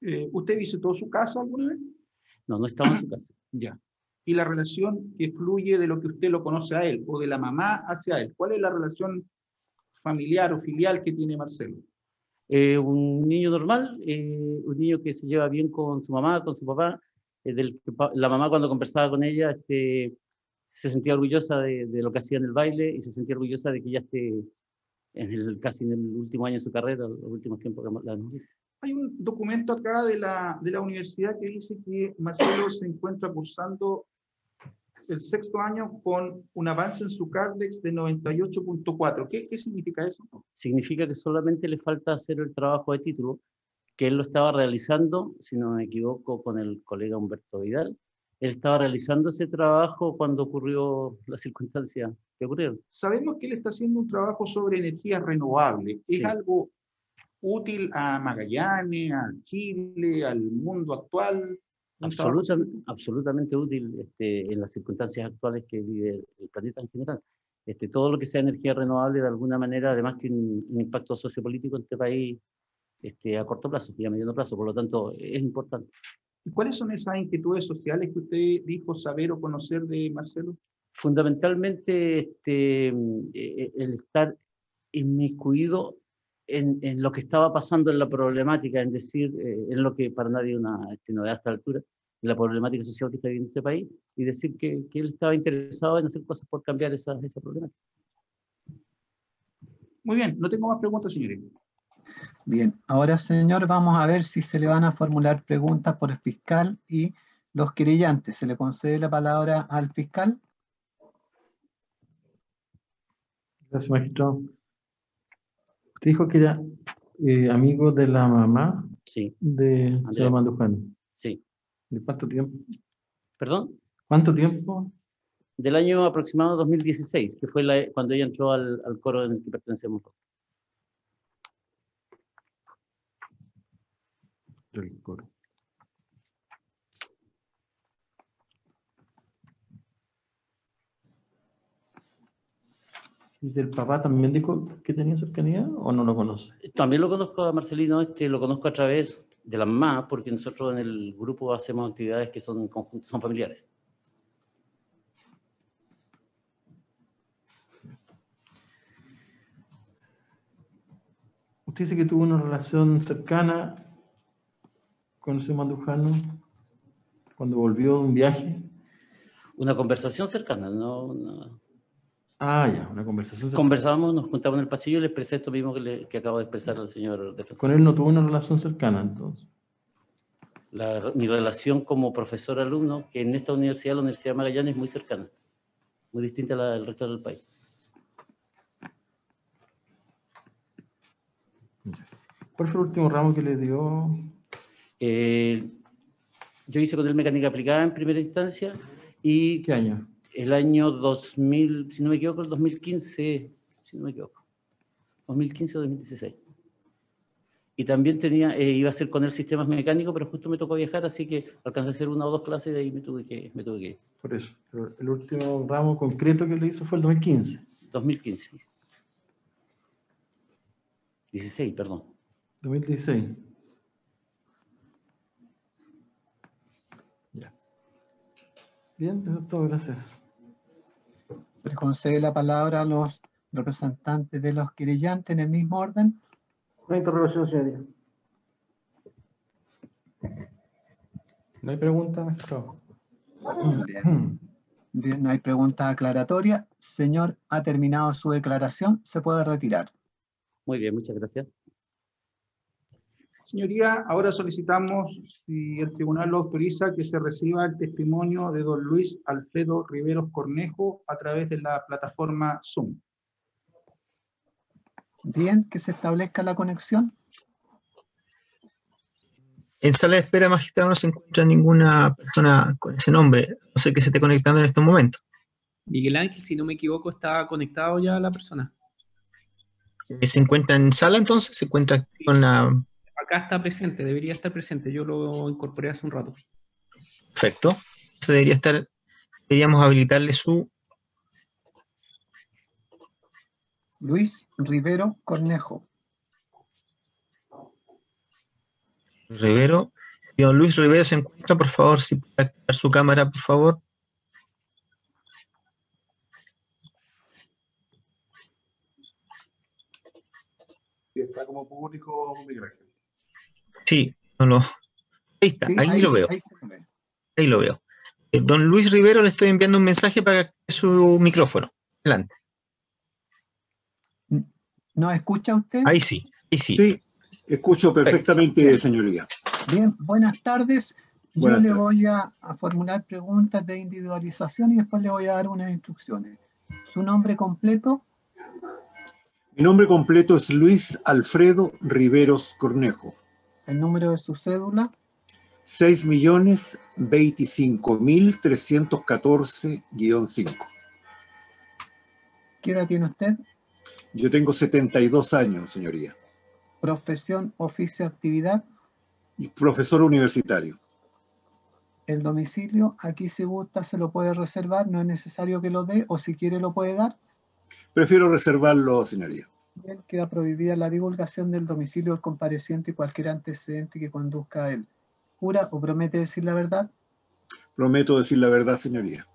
S5: Eh, ¿Usted visitó su casa alguna vez?
S7: No, no estaba en su casa. [clears throat]
S5: Ya. y la relación que fluye de lo que usted lo conoce a él o de la mamá hacia él. ¿Cuál es la relación familiar o filial que tiene Marcelo?
S7: Eh, un niño normal, eh, un niño que se lleva bien con su mamá, con su papá. eh, del la mamá cuando conversaba con ella este, se sentía orgullosa de, de lo que hacía en el baile y se sentía orgullosa de que ya esté en el, casi en el último año de su carrera, los últimos tiempos que la.
S5: Hay un documento acá de la, de la universidad que dice que Marcelo se encuentra cursando el sexto año con un avance en su CARDEX de 98.4. ¿Qué, ¿Qué significa eso?
S7: Significa que solamente le falta hacer el trabajo de título, que él lo estaba realizando, si no me equivoco, con el colega Humberto Vidal. Él estaba realizando ese trabajo cuando ocurrió la circunstancia que ocurrieron.
S5: Sabemos que él está haciendo un trabajo sobre energías renovables. ¿Es
S7: Sí.
S5: algo útil a Magallanes, a Chile, al mundo actual?
S7: Absoluta- absolutamente útil este, en las circunstancias actuales que vive el planeta en general. Este, todo lo que sea energía renovable, de alguna manera, además tiene un, un impacto sociopolítico en este país este, a corto plazo y a mediano plazo, por lo tanto, es importante.
S5: ¿Y cuáles son esas inquietudes sociales que usted dijo saber o conocer de Marcelo?
S7: Fundamentalmente, este, mm, eh, el estar inmiscuido en, en lo que estaba pasando en la problemática, es decir, eh, en lo que para nadie es una este, novedad a esta altura, en la problemática social que está viviendo este país, y decir que, que él estaba interesado en hacer cosas por cambiar esa, esa problemática.
S5: Muy bien, no tengo más preguntas, señorita.
S1: Bien, ahora señor, vamos a ver si se le van a formular preguntas por el fiscal y los querellantes. ¿Se le concede la palabra al fiscal?
S2: Gracias, magistrado. Dijo que era eh, amigo de la mamá
S7: Sí,
S2: de
S7: Andrea.
S2: señor Mandujano.
S7: sí.
S2: ¿De cuánto tiempo?
S7: ¿Perdón?
S2: ¿Cuánto tiempo?
S7: Del año aproximado 2016, que fue la- cuando ella entró al, al coro en el que pertenecemos.
S2: El coro. Del papá también dijo que tenía cercanía o no lo conoce?
S7: También lo conozco a Marcelino, este, lo conozco a través de la mamá, porque nosotros en el grupo hacemos actividades que son, son familiares.
S2: Usted dice que tuvo una relación cercana con ese Mandujano cuando volvió de un viaje.
S7: Una conversación cercana, ¿no? Una-
S2: Ah, ya, una conversación cercana.
S7: Conversábamos, nos juntamos en el pasillo y le expresé esto mismo que, le- que acabo de expresar al señor defensor.
S2: Con él no tuvo una relación cercana, entonces.
S7: La- mi relación como profesor-alumno, que en esta universidad, la Universidad de Magallanes, es muy cercana, muy distinta a la del resto del país.
S2: ¿Cuál fue el último ramo que le dio?
S7: Eh, yo hice con él mecánica aplicada en primera instancia y
S2: ¿Qué año?
S7: El año 2000, si no me equivoco, el 2015, si no me equivoco, 2015 o 2016. Y también tenía, eh, iba a hacer con él sistemas mecánicos, pero justo me tocó viajar, así que alcancé a hacer una o dos clases y de ahí me tuve que, me tuve que ir.
S2: Por eso. El último ramo concreto que le hizo fue el 2015.
S7: 2015. 16, perdón.
S2: 2016. Bien, eso es todo, gracias.
S1: Se le concede la palabra a los representantes de los querellantes en el mismo orden.
S2: Una interrogación, señoría. No hay pregunta, magistrado.
S1: Bien. Bien, no hay pregunta aclaratoria. Señor, ha terminado su declaración. Se puede retirar.
S7: Muy bien, muchas gracias.
S5: Señoría, ahora solicitamos, si el tribunal lo autoriza, que se reciba el testimonio de don Luis Alfredo Riveros Cornejo a través de la plataforma Zoom.
S1: Bien, que se establezca la conexión.
S6: En sala de espera, magistrado, no se encuentra ninguna persona con ese nombre. No sé que se esté conectando en estos momentos.
S8: Miguel Ángel, si no me equivoco, está conectado ya la persona.
S6: ¿Se encuentra en sala entonces? ¿Se encuentra aquí con la
S8: acá está presente, debería estar presente. Yo lo incorporé hace un rato.
S6: Perfecto. Esto debería estar, deberíamos habilitarle su...
S1: Luis Rivero Cornejo.
S6: Rivero. Don Luis Rivero se encuentra, por favor, si puede activar su cámara, por favor.
S9: está como público migrante.
S6: Sí, no lo. Ahí está,
S1: Sí,
S6: ahí, lo veo.
S1: ahí se ve.
S6: Ahí lo veo. Eh, Don Luis Rivero, le estoy enviando un mensaje para su micrófono. Adelante.
S1: ¿Nos escucha usted?
S6: Ahí sí, ahí sí.
S9: Sí, escucho perfectamente, señoría.
S1: Bien, buenas tardes. Yo le voy a, a formular preguntas de individualización y después le voy a dar unas instrucciones. ¿Su nombre completo?
S9: Mi nombre completo es Luis Alfredo Riveros Cornejo.
S1: ¿El número de su cédula?
S9: 6 millones 25 mil 314-5.
S1: ¿Qué edad tiene usted?
S9: Yo tengo 72 años, señoría.
S1: Profesión, oficio, actividad.
S9: Profesor universitario.
S1: El domicilio, aquí si gusta se lo puede reservar, no es necesario que lo dé o si quiere lo puede dar.
S9: Prefiero reservarlo, señoría.
S1: Bien, queda prohibida la divulgación del domicilio del compareciente y cualquier antecedente que conduzca a él. ¿Jura o promete decir la verdad?
S9: Prometo decir la verdad, señoría.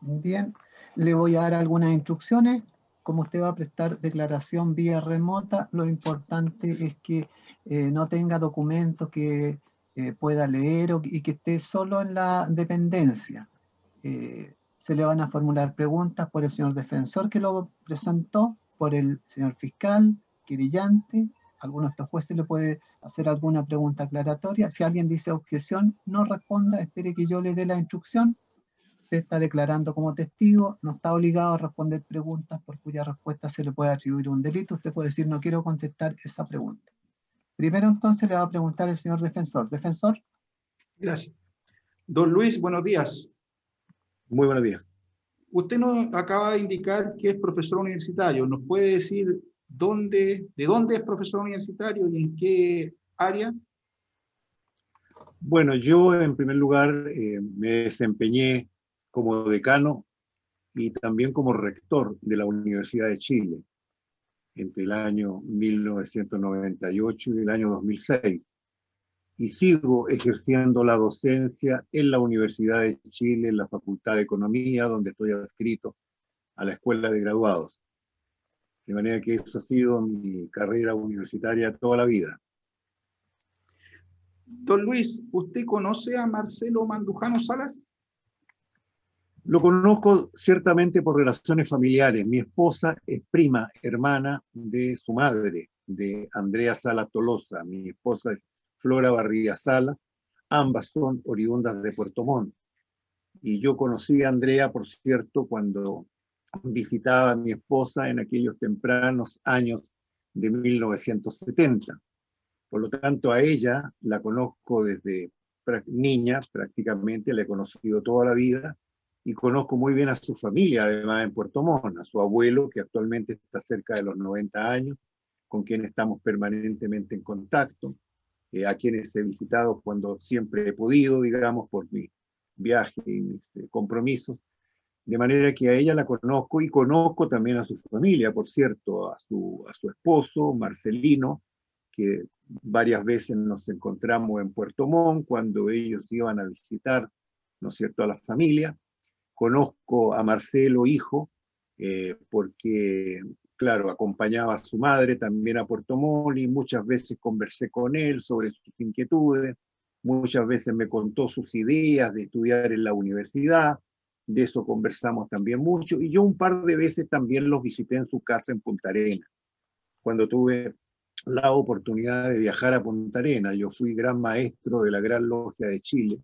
S1: Bien, le voy a dar algunas instrucciones. Como usted va a prestar declaración vía remota, lo importante es que eh, no tenga documentos que eh, pueda leer o- y que esté solo en la dependencia. Eh, se le van a formular preguntas por el señor defensor que lo presentó, por el señor fiscal, querellante. Alguno de estos jueces le puede hacer alguna pregunta aclaratoria. Si alguien dice objeción, no responda, espere que yo le dé la instrucción usted está declarando como testigo, no está obligado a responder preguntas por cuya respuesta se le puede atribuir un delito. Usted puede decir, no quiero contestar esa pregunta. Primero entonces le va a preguntar el señor defensor. Defensor,
S5: Gracias. Don Luis, buenos días.
S9: Muy buenos días.
S5: Usted nos acaba de indicar que es profesor universitario. ¿Nos puede decir dónde, de dónde es profesor universitario y en qué área?
S9: Bueno, yo en primer lugar eh, me desempeñé como decano y también como rector de la Universidad de Chile entre el año 1998 y el año 2006. Y sigo ejerciendo la docencia en la Universidad de Chile, en la Facultad de Economía, donde estoy adscrito a la Escuela de Graduados. De manera que eso ha sido mi carrera universitaria toda la vida.
S5: Don Luis, ¿usted conoce a Marcelo Mandujano Salas?
S9: Lo conozco ciertamente por relaciones familiares. Mi esposa es prima, hermana de su madre, de Andrea Salas Tolosa. Mi esposa es Flora Barría Salas. Ambas son oriundas de Puerto Montt. Y yo conocí a Andrea, por cierto, cuando visitaba a mi esposa en aquellos tempranos años de 1970. Por lo tanto, a ella la conozco desde niña, prácticamente, la he conocido toda la vida y conozco muy bien a su familia, además en Puerto Montt, a su abuelo, que actualmente está cerca de los 90 años, con quien estamos permanentemente en contacto, eh, a quienes he visitado cuando siempre he podido, digamos, por mi viaje y mis eh, compromisos. De manera que a ella la conozco y conozco también a su familia, por cierto, a su, esposo, Marcelino, que varias veces nos encontramos en Puerto Montt cuando ellos iban a visitar, ¿no es cierto?, a la familia. Conozco a Marcelo, hijo, eh, porque, claro, acompañaba a su madre también a Puerto y muchas veces conversé con él sobre sus inquietudes, muchas veces me contó sus ideas de estudiar en la universidad, de eso conversamos también mucho, y yo un par de veces también los visité en su casa en Punta Arenas, cuando tuve la oportunidad de viajar a Punta Arenas. Yo fui gran maestro de la Gran Logia de Chile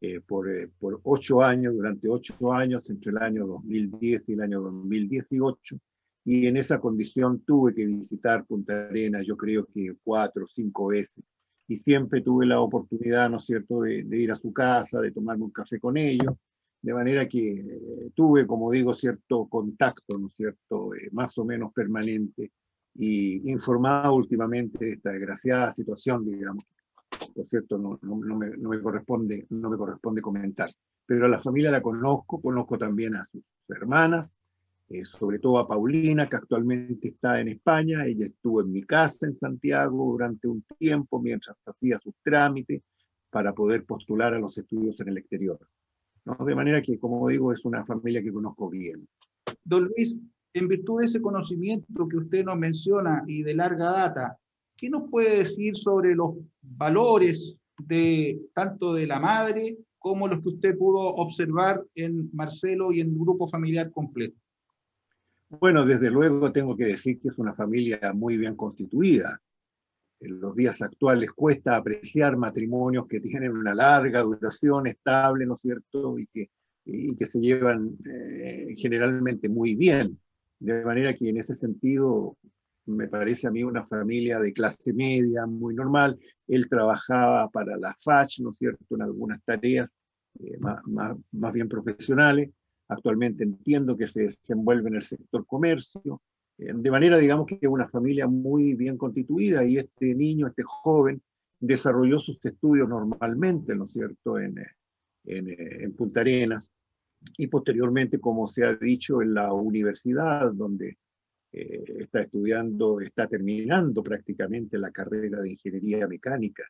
S9: eh, por, eh, por ocho años, durante ocho años, entre el año 2010 y el año 2018, y en esa condición tuve que visitar Punta Arenas, yo creo que cuatro o cinco veces, y siempre tuve la oportunidad, ¿no es cierto?, de, ir a su casa, de tomarme un café con ellos, de manera que eh, tuve, como digo, cierto contacto, ¿no es cierto?, eh, más o menos permanente y informado últimamente de esta desgraciada situación, digamos. Por cierto, no, no, no me, no, me, corresponde, no me corresponde comentar. Pero a la familia la conozco, conozco también a sus hermanas, eh, sobre todo a Paulina, que actualmente está en España. Ella estuvo en mi casa en Santiago durante un tiempo mientras hacía sus trámites para poder postular a los estudios en el exterior. De manera que, como digo, es una familia que conozco bien.
S5: Don Luis, en virtud de ese conocimiento que usted nos menciona y de larga data, ¿qué nos puede decir sobre los valores de tanto de la madre como los que usted pudo observar en Marcelo y en el grupo familiar completo?
S9: Bueno, desde luego tengo que decir que es una familia muy bien constituida. En los días actuales cuesta apreciar matrimonios que tienen una larga duración estable, ¿no es cierto? Y que, y que se llevan eh, generalmente muy bien. De manera que en ese sentido me parece a mí una familia de clase media, muy normal. Él trabajaba para la FACH, ¿no es cierto?, en algunas tareas eh, más, más, más, bien profesionales. Actualmente entiendo que se desenvuelve en el sector comercio. Eh, de manera, digamos, que una familia muy bien constituida y este niño, este joven, desarrolló sus estudios normalmente, ¿no es cierto?, en, en, en Punta Arenas y posteriormente, como se ha dicho, en la universidad, donde eh, está estudiando, está terminando prácticamente la carrera de ingeniería mecánica.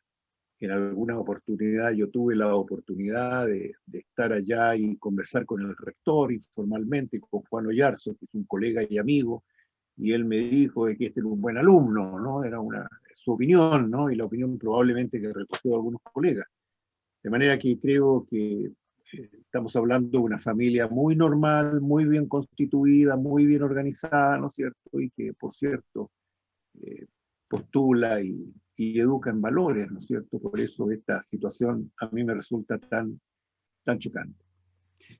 S9: En alguna oportunidad yo tuve la oportunidad de, de, estar allá y conversar con el rector informalmente, con Juan Oyarzo, que es un colega y amigo, y él me dijo que este era un buen alumno, ¿no? Era una, su opinión, ¿no? Y la opinión probablemente que recogió algunos colegas. De manera que creo que estamos hablando de una familia muy normal, muy bien constituida, muy bien organizada, ¿no es cierto? Y que, por cierto, eh, postula y, y, educa en valores, ¿no es cierto? Por eso esta situación a mí me resulta tan, tan chocante.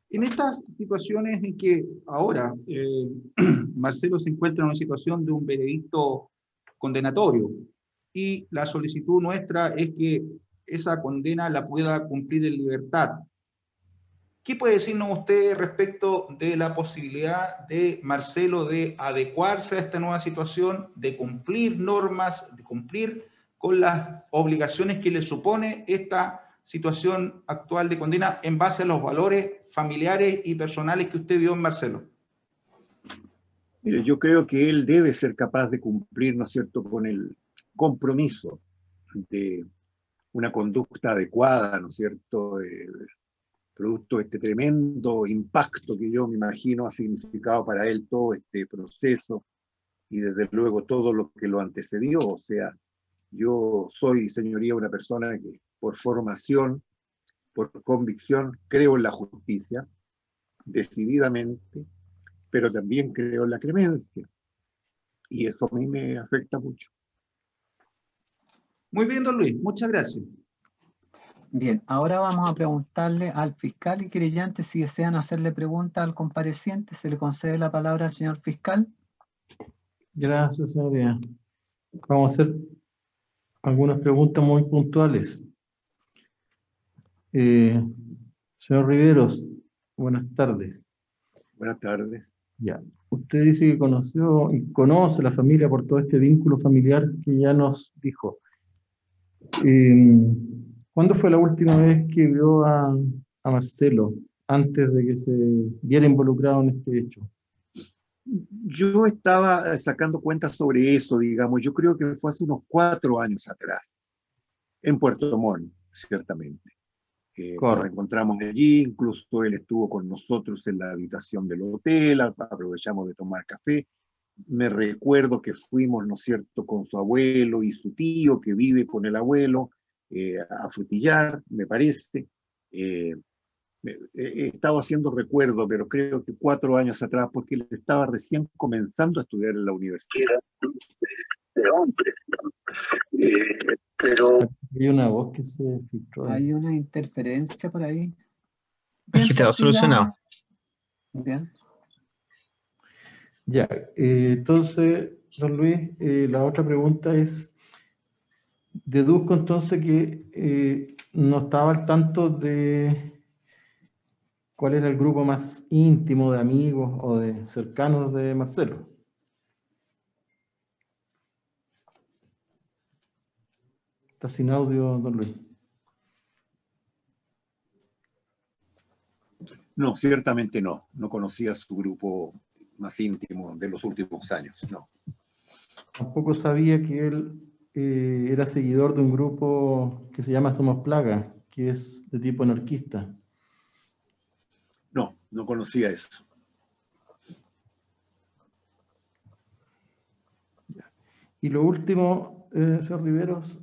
S5: En estas situaciones en que ahora eh, [clears throat] Marcelo se encuentra en una situación de un veredicto condenatorio y la solicitud nuestra es que esa condena la pueda cumplir en libertad, ¿Qué puede decirnos usted respecto de la posibilidad de Marcelo de adecuarse a esta nueva situación, de cumplir normas, de cumplir con las obligaciones que le supone esta situación actual de condena en base a los valores familiares y personales que usted vio en Marcelo?
S9: Mire, yo creo que él debe ser capaz de cumplir, ¿no es cierto?, con el compromiso de una conducta adecuada, ¿no es cierto?, eh, producto de este tremendo impacto que yo me imagino ha significado para él todo este proceso y desde luego todo lo que lo antecedió. O sea, yo soy, señoría, una persona que por formación, por convicción, creo en la justicia, decididamente, pero también creo en la clemencia. Y eso a mí me afecta mucho.
S5: Muy bien, don Luis, muchas gracias.
S1: Bien, ahora vamos a preguntarle al fiscal y querellante si desean hacerle preguntas al compareciente. Se le concede la palabra al señor fiscal.
S2: Gracias, señoría. Vamos a hacer algunas preguntas muy puntuales. Eh, señor Riveros, buenas tardes.
S9: Buenas tardes.
S2: Ya. Usted dice que conoció y conoce la familia por todo este vínculo familiar que ya nos dijo. Eh, ¿Cuándo fue la última vez que vio a, a, Marcelo antes de que se viera involucrado en este hecho?
S9: Yo estaba sacando cuentas sobre eso, digamos, yo creo que fue hace unos cuatro años atrás, en Puerto Montt, ciertamente. Eh, nos encontramos allí, incluso él estuvo con nosotros en la habitación del hotel, aprovechamos de tomar café. Me recuerdo que fuimos, ¿no es cierto?, con su abuelo y su tío que vive con el abuelo eh, a frutillar, me parece. Eh, he estado haciendo recuerdo, pero creo que cuatro años atrás, porque él estaba recién comenzando a estudiar en la universidad de hombres.
S1: Eh, pero hay una voz que se filtró. Hay una interferencia por ahí.
S6: Agitado, solucionado.
S1: Bien.
S2: Ya, eh, entonces, don Luis, eh, la otra pregunta es, Deduzco entonces que eh, no estaba al tanto de cuál era el grupo más íntimo de amigos o de cercanos de Marcelo. Está sin audio, don Luis.
S9: No, ciertamente no. No conocía su grupo más íntimo de los últimos años, no.
S2: Tampoco sabía que él eh, era seguidor de un grupo que se llama Somos Plaga, que es de tipo anarquista.
S9: No conocía eso.
S2: Y lo último, eh, señor Riveros,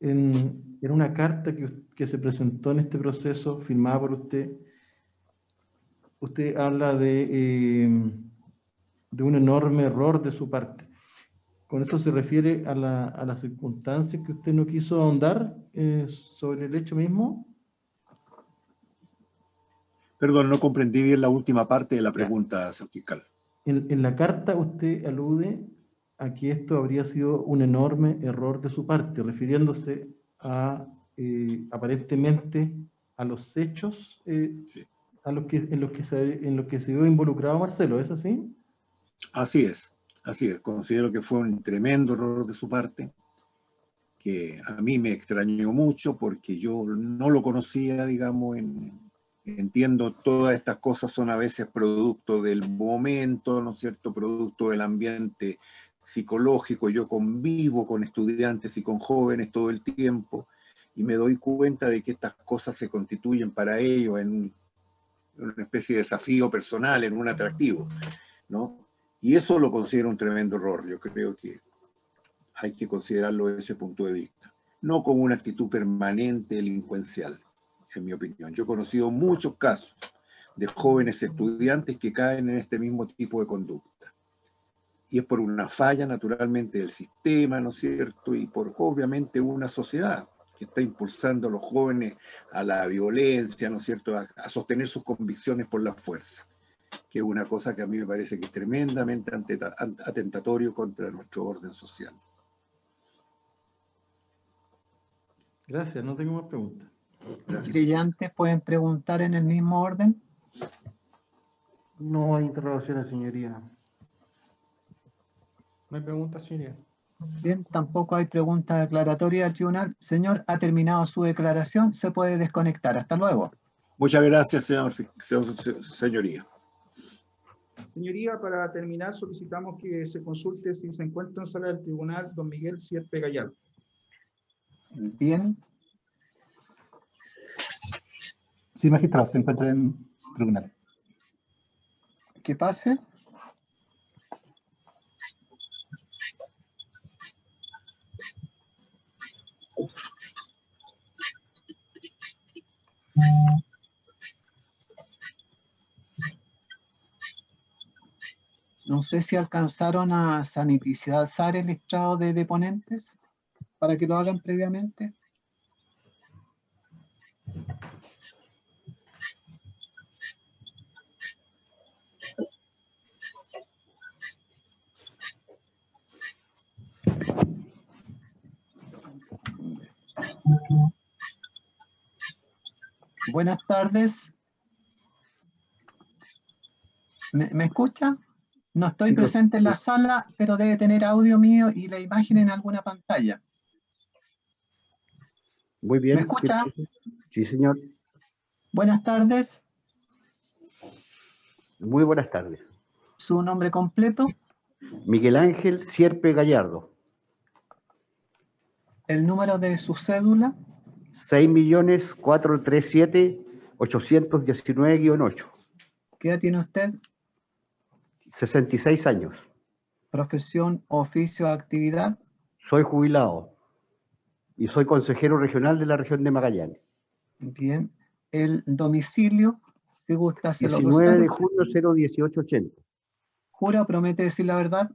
S2: en, una carta que, que, se presentó en este proceso, firmada por usted, usted habla de, em, de un enorme error de su parte. ¿Con eso se refiere a, la, a las circunstancias que usted no quiso ahondar eh, sobre el hecho mismo?
S9: Perdón, no comprendí bien la última parte de la pregunta, señor fiscal.
S2: En, en la carta usted alude a que esto habría sido un enorme error de su parte, refiriéndose a eh, aparentemente a los hechos eh,
S9: Sí.
S2: a los que, en, los que se, en los que se vio involucrado Marcelo, ¿es así?
S9: Así es, así es. Considero que fue un tremendo error de su parte, que a mí me extrañó mucho porque yo no lo conocía, digamos, en- entiendo todas estas cosas son a veces producto del momento, ¿no es cierto? Producto del ambiente psicológico. Yo convivo con estudiantes y con jóvenes todo el tiempo y me doy cuenta de que estas cosas se constituyen para ellos en un- en una especie de desafío personal, en un atractivo, ¿no? Y eso lo considero un tremendo error. Yo creo que hay que considerarlo desde ese punto de vista. No como una actitud permanente delincuencial, en mi opinión. Yo he conocido muchos casos de jóvenes estudiantes que caen en este mismo tipo de conducta. Y es por una falla naturalmente del sistema, ¿no es cierto? Y por obviamente una sociedad que está impulsando a los jóvenes a la violencia, ¿no es cierto? A, sostener sus convicciones por la fuerza que es una cosa que a mí me parece que es tremendamente atentatorio contra nuestro orden social.
S2: Gracias, no tengo más preguntas.
S9: Gracias.
S1: Brillantes pueden preguntar en el mismo orden.
S2: No hay interrogaciones, señoría.
S3: No hay preguntas, señoría.
S1: Bien, tampoco hay preguntas declaratorias al tribunal. Señor, ha terminado su declaración, se puede desconectar. Hasta luego.
S9: Muchas gracias, señor, señoría.
S5: Señoría, para terminar, solicitamos que se consulte si se encuentra en sala del tribunal don Miguel Sierpe Gallardo.
S1: Bien,
S10: Sí, magistrado, se encuentra en tribunal.
S1: que pase. No sé si alcanzaron a sanitizar el listado de deponentes para que lo hagan previamente. Buenas tardes. ¿Me, me escucha? No estoy presente en la sala, pero debe tener audio mío y la imagen en alguna pantalla.
S4: Muy bien.
S1: ¿Me escucha?
S4: Sí, señor.
S1: Buenas tardes.
S4: Muy buenas tardes.
S1: Su nombre completo,
S4: Miguel Ángel Sierpe Gallardo,
S1: el número de su cédula,
S4: 6.437.819-8,
S1: ¿qué edad tiene usted?
S4: 66 años.
S1: Profesión, oficio, actividad.
S4: Soy jubilado y soy consejero regional de la región de Magallanes.
S1: Bien. El domicilio, si gusta, se lo
S4: 19 de
S1: reservo.
S4: junio 01880.
S1: ¿Jura o promete decir la verdad?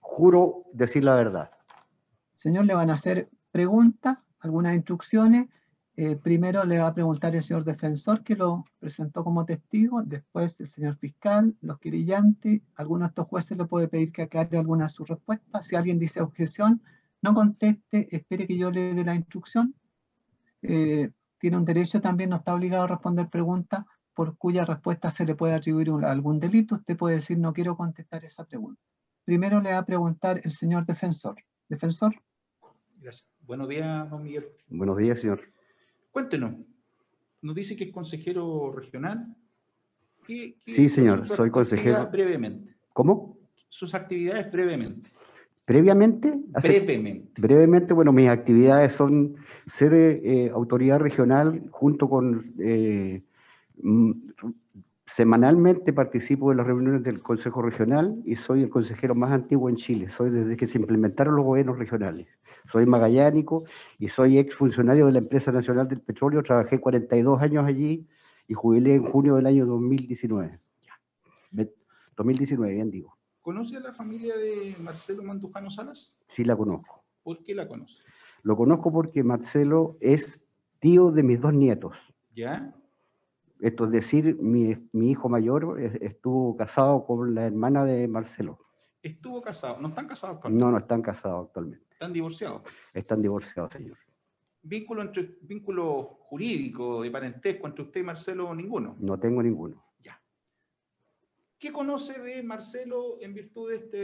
S4: Juro decir la verdad.
S1: Señor, le van a hacer preguntas, algunas instrucciones. Eh, primero le va a preguntar el señor defensor que lo presentó como testigo, después el señor fiscal, los querellantes, alguno de estos jueces le puede pedir que aclare alguna de sus respuestas. Si alguien dice objeción, no conteste, espere que yo le dé la instrucción. Eh, tiene un derecho también, no está obligado a responder preguntas por cuya respuesta se le puede atribuir algún delito. Usted puede decir no quiero contestar esa pregunta. Primero le va a preguntar el señor defensor. Defensor.
S5: Gracias. Buenos días, don Miguel.
S4: Buenos días, señor.
S5: Cuéntenos. Nos dice que es consejero regional. ¿Qué- qué-
S4: Sí, señor, soy consejero.
S5: Brevemente.
S4: ¿Cómo?
S5: Sus actividades brevemente.
S4: Previamente, hace-
S5: Brevemente.
S4: brevemente, bueno, mis actividades son ser eh, autoridad regional junto con eh, mm,
S11: Semanalmente participo de las reuniones del Consejo Regional y soy el consejero más antiguo en Chile. Soy desde que se implementaron los gobiernos regionales. Soy magallánico y soy exfuncionario de la Empresa Nacional del Petróleo. Trabajé 42 años allí y jubilé en junio del año 2019. Ve- 2019, bien digo.
S5: ¿Conoce a la familia de Marcelo Mandujano Salas?
S11: Sí la conozco.
S5: ¿Por qué la conoce?
S11: Lo conozco porque Marcelo es tío de mis dos nietos.
S5: ¿Ya?
S11: Esto es decir, mi, mi hijo mayor es- estuvo casado con la hermana de Marcelo.
S5: Estuvo casado. ¿No están casados? actualmente?
S11: No, no están casados actualmente.
S5: Están divorciados.
S11: Están divorciados, señor.
S5: Vínculo, entre, vínculo jurídico, de parentesco entre usted y Marcelo, ninguno.
S11: No tengo ninguno.
S5: ¿Qué conoce de Marcelo en virtud de, este,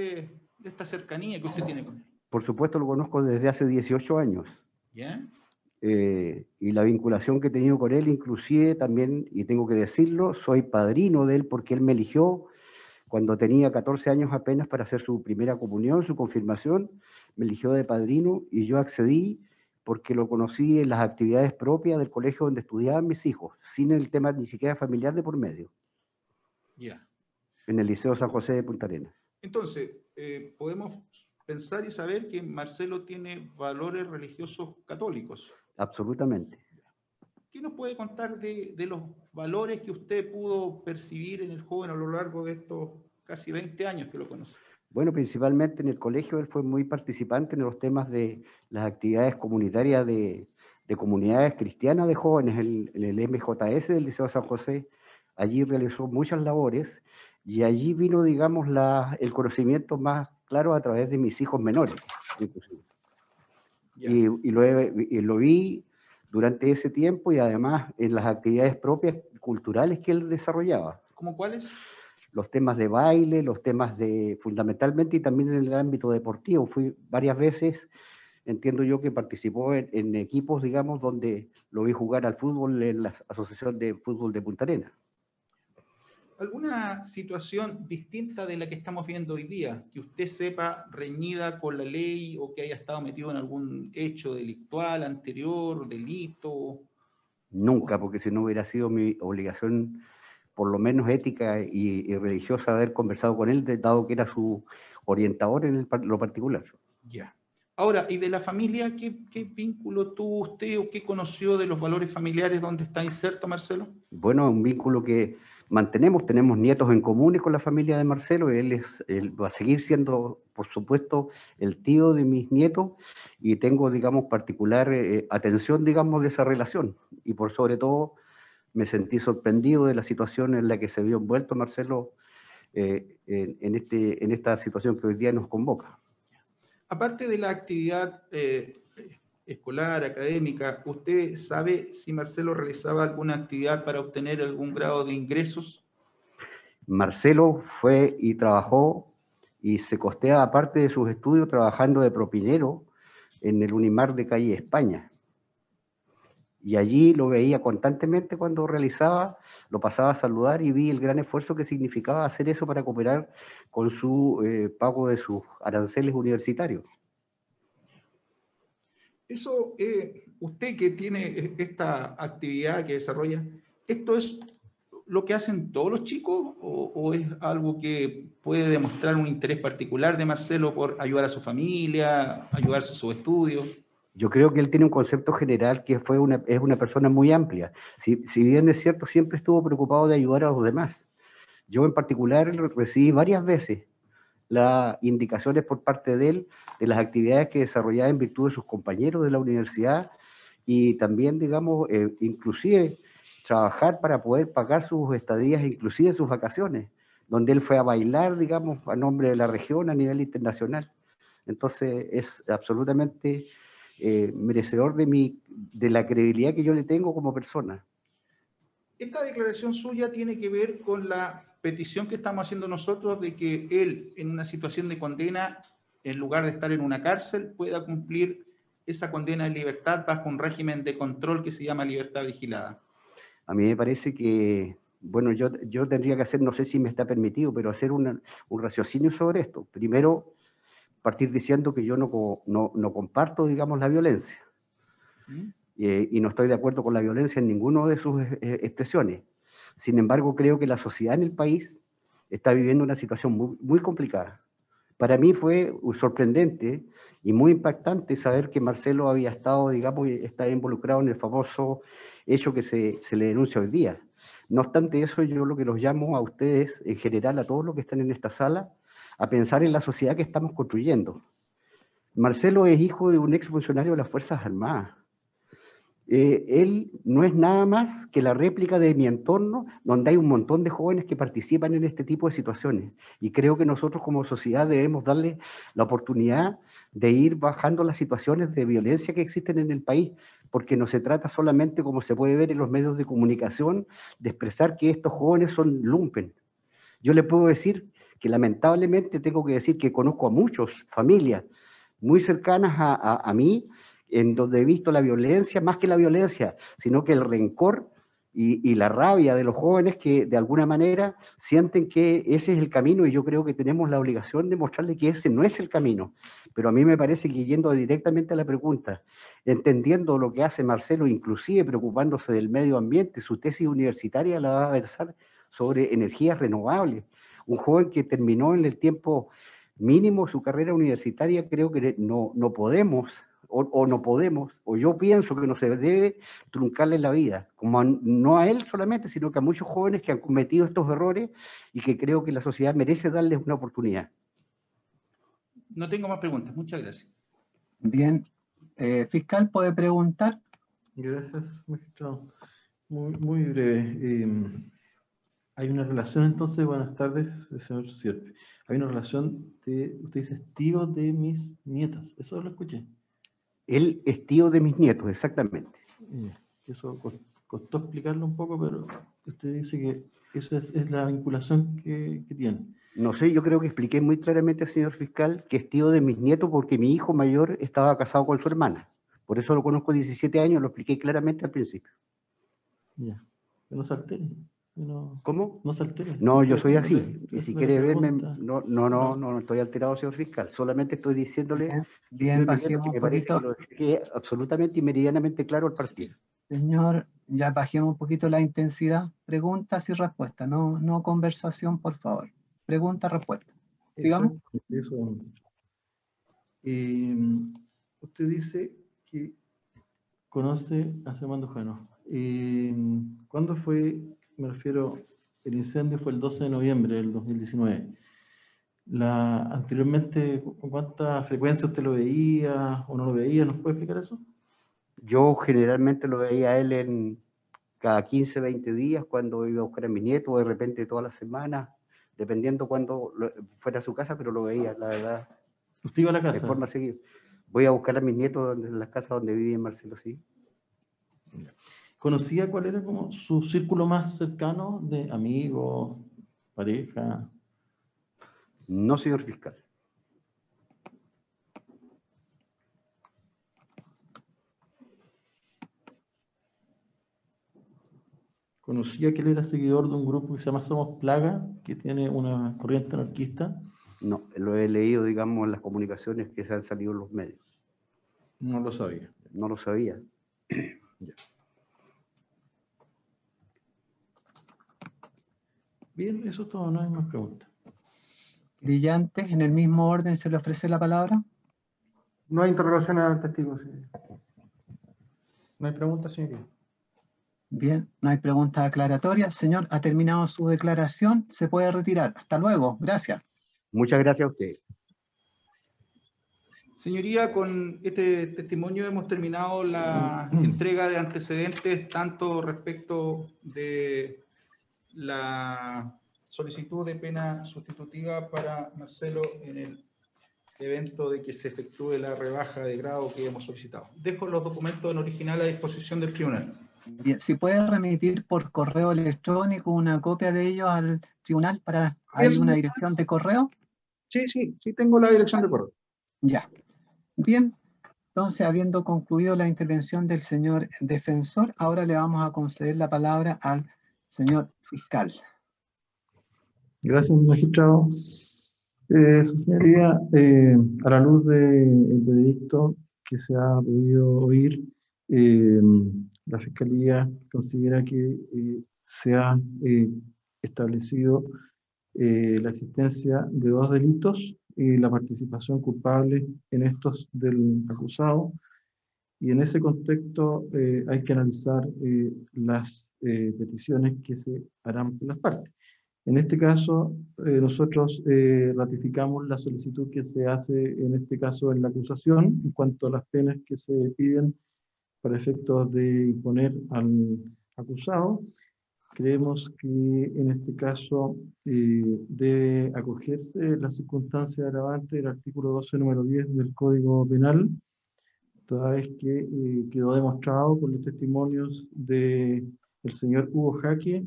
S5: de esta cercanía que usted tiene con él?
S11: Por supuesto lo conozco desde hace 18 años.
S5: ¿Ya?
S11: Eh, y la vinculación que he tenido con él, inclusive también, y tengo que decirlo, soy padrino de él porque él me eligió cuando tenía 14 años apenas para hacer su primera comunión, su confirmación, me eligió de padrino y yo accedí porque lo conocí en las actividades propias del colegio donde estudiaban mis hijos, sin el tema ni siquiera familiar de por medio,
S5: Ya.
S11: en el Liceo San José de Punta Arenas.
S5: Entonces, eh, podemos pensar y saber que Marcelo tiene valores religiosos católicos.
S11: Absolutamente.
S5: ¿Qué nos puede contar de, de los valores que usted pudo percibir en el joven a lo largo de estos casi 20 años que lo conoce?
S11: Bueno, principalmente en el colegio él fue muy participante en los temas de las actividades comunitarias de, de comunidades cristianas de jóvenes, el- el MJS del Liceo San José. Allí realizó muchas labores y allí vino, digamos, la, el conocimiento más claro a través de mis hijos menores. inclusive. Y, y lo, he- y lo vi durante ese tiempo y además en las actividades propias culturales que él desarrollaba
S5: ¿Cómo cuáles?
S11: los temas de baile, los temas de, fundamentalmente y también en el ámbito deportivo. Fui varias veces, entiendo yo que participó en, en equipos, digamos, donde lo vi jugar al fútbol en la Asociación de Fútbol de Punta Arenas.
S5: ¿Alguna situación distinta de la que estamos viendo hoy día, que usted sepa reñida con la ley o que haya estado metido en algún hecho delictual anterior, delito?
S11: Nunca, porque si no hubiera sido mi obligación, por lo menos ética y, y religiosa, haber conversado con él, dado que era su orientador en el lo particular.
S5: Ya. Ahora, ¿y de la familia qué, qué vínculo tuvo usted o qué conoció de los valores familiares donde está inserto Marcelo?
S11: Bueno, un vínculo que mantenemos, tenemos nietos en comunes con la familia de Marcelo, él, es, va a seguir siendo, por supuesto, el tío de mis nietos y tengo, digamos, particular eh, atención, digamos, de esa relación. Y por sobre todo, me sentí sorprendido de la situación en la que se vio envuelto Marcelo eh, en, este, en esta situación que hoy día nos convoca.
S5: Aparte de la actividad eh, escolar, académica, ¿usted sabe si Marcelo realizaba alguna actividad para obtener algún grado de ingresos?
S11: Marcelo fue y trabajó y se costea, aparte de sus estudios, trabajando de propinero en el Unimar de Calle España. Y allí lo veía constantemente cuando realizaba, lo pasaba a saludar y vi el gran esfuerzo que significaba hacer eso para cooperar con su eh, pago de sus aranceles universitarios.
S5: Eso, eh, usted que tiene eh, esta actividad que desarrolla, ¿esto es lo que hacen todos los chicos o, o es algo que puede demostrar un interés particular de Marcelo por ayudar a su familia, ayudarse a sus estudios?
S11: Yo creo que él tiene un concepto general que fue una, es una persona muy amplia. Si, si bien es cierto, siempre estuvo preocupado de ayudar a los demás. Yo en particular recibí varias veces las indicaciones por parte de él de las actividades que desarrollaba en virtud de sus compañeros de la universidad y también, digamos, eh, inclusive trabajar para poder pagar sus estadías, inclusive sus vacaciones, donde él fue a bailar, digamos, a nombre de la región a nivel internacional. Entonces es absolutamente eh, merecedor de, mi, de la credibilidad que yo le tengo como persona.
S5: Esta declaración suya tiene que ver con la petición que estamos haciendo nosotros de que él, en una situación de condena, en lugar de estar en una cárcel, pueda cumplir esa condena en libertad bajo un régimen de control que se llama libertad vigilada.
S11: A mí me parece que, bueno, yo, yo tendría que hacer, no sé si me está permitido, pero hacer una, un raciocinio sobre esto. Primero, partir diciendo que yo no, no, no comparto, digamos, la violencia.
S5: ¿Mm?
S11: eh, y no estoy de acuerdo con la violencia en ninguna de sus eh, expresiones. Sin embargo, creo que la sociedad en el país está viviendo una situación muy, muy complicada. Para mí fue sorprendente y muy impactante saber que Marcelo había estado, digamos, está involucrado en el famoso hecho que se, se le denuncia hoy día. No obstante eso, yo lo que los llamo a ustedes, en general, a todos los que están en esta sala, a pensar en la sociedad que estamos construyendo. Marcelo es hijo de un exfuncionario de las Fuerzas Armadas. Eh, él no es nada más que la réplica de mi entorno, donde hay un montón de jóvenes que participan en este tipo de situaciones. Y creo que nosotros como sociedad debemos darle la oportunidad de ir bajando las situaciones de violencia que existen en el país, porque no se trata solamente, como se puede ver en los medios de comunicación, de expresar que estos jóvenes son lumpen. Yo le puedo decir que lamentablemente tengo que decir que conozco a muchas familias muy cercanas a mí, en donde he visto la violencia, más que la violencia, sino que el rencor y, la rabia de los jóvenes que de alguna manera sienten que ese es el camino y yo creo que tenemos la obligación de mostrarle que ese no es el camino. Pero a mí me parece que yendo directamente a la pregunta, entendiendo lo que hace Marcelo, inclusive preocupándose del medio ambiente, su tesis universitaria la va a versar sobre energías renovables. Un joven que terminó en el tiempo mínimo su carrera universitaria, creo que no, no podemos o, o, no podemos, o yo pienso que no se debe truncarle la vida, como a, no a él solamente, sino que a muchos jóvenes que han cometido estos errores y que creo que la sociedad merece darles una oportunidad.
S5: No tengo más preguntas, muchas gracias.
S1: Bien, eh, fiscal puede preguntar.
S2: Gracias, magistrado. Muy, muy breve. Eh, hay una relación entonces, buenas tardes, señor Sierpe. Hay una relación de, usted dice, tío de mis nietas, eso lo escuché.
S11: Él es tío de mis nietos, exactamente.
S2: Eso costó explicarlo un poco, pero usted dice que esa es, la vinculación que, que, tiene.
S11: No sé, yo creo que expliqué muy claramente, señor fiscal, que es tío de mis nietos porque mi hijo mayor estaba casado con su hermana. Por eso lo conozco 17 años, lo expliqué claramente al principio.
S2: Ya, que no se. No,
S11: ¿Cómo?
S2: No se altere.
S11: No, yo soy así. Y si quiere verme, no, no, no, no, estoy alterado, señor fiscal. Solamente estoy diciéndole
S1: bien, bajemos
S11: que me parece que absolutamente y meridianamente claro al partido.
S1: Señor, ya bajemos un poquito la intensidad. Preguntas y respuestas, no, no conversación, por favor. Pregunta, respuesta. Digamos.
S2: Eso. Eh, usted dice que conoce a Germán Dujano. Eh, ¿Cuándo fue me refiero, el incendio fue el 12 de noviembre del 2019. La, anteriormente, ¿con cuánta frecuencia usted lo veía o no lo veía? ¿Nos puede explicar eso?
S11: Yo generalmente lo veía a él en cada 15, 20 días cuando iba a buscar a mi nieto, o de repente todas las semanas, dependiendo cuando fuera a su casa, pero lo veía, la verdad.
S2: ¿Usted iba a la casa?
S11: De forma seguida. Voy a buscar a mis nietos en las casas donde vive Marcelo, sí.
S2: ¿Conocía cuál era como su círculo más cercano de amigos, pareja?
S11: No, señor fiscal.
S2: ¿Conocía que él era seguidor de un grupo que se llama Somos Plaga, que tiene una corriente anarquista?
S11: No, lo he leído, digamos, en las comunicaciones que se han salido en los medios.
S2: No lo sabía.
S11: No lo sabía.
S2: ya. Bien, eso es todo, no hay más preguntas.
S1: Brillante, en el mismo orden se le ofrece la palabra.
S12: No hay interrogación al testigo. Señor. No hay preguntas, señoría.
S1: Bien, no hay preguntas aclaratorias. Señor, ha terminado su declaración, se puede retirar. Hasta luego, gracias.
S11: Muchas gracias a usted.
S5: Señoría, con este testimonio hemos terminado la entrega de antecedentes, tanto respecto de la solicitud de pena sustitutiva para Marcelo en el evento de que se efectúe la rebaja de grado que hemos solicitado. Dejo los documentos en original a disposición del tribunal.
S1: Bien, si puede remitir por correo electrónico una copia de ellos al tribunal para ¿Hay una dirección de correo?
S5: Sí, sí, sí tengo la dirección de correo.
S1: Ya. Bien, entonces habiendo concluido la intervención del señor defensor, ahora le vamos a conceder la palabra al señor fiscal.
S2: Gracias, magistrado. Eh, su señoría, eh, a la luz del veredicto que se ha podido oír, eh, la Fiscalía considera que se ha eh, establecido eh, la existencia de dos delitos y la participación culpable en estos del acusado. Y en ese contexto eh, hay que analizar eh, las eh, peticiones que se harán por las partes. En este caso, eh, nosotros eh, ratificamos la solicitud que se hace en este caso en la acusación en cuanto a las penas que se piden para efectos de imponer al acusado. Creemos que en este caso eh, debe acogerse la circunstancia agravante del artículo 12, número 10 del Código Penal, toda vez que eh, quedó demostrado por los testimonios del señor Hugo Jaque,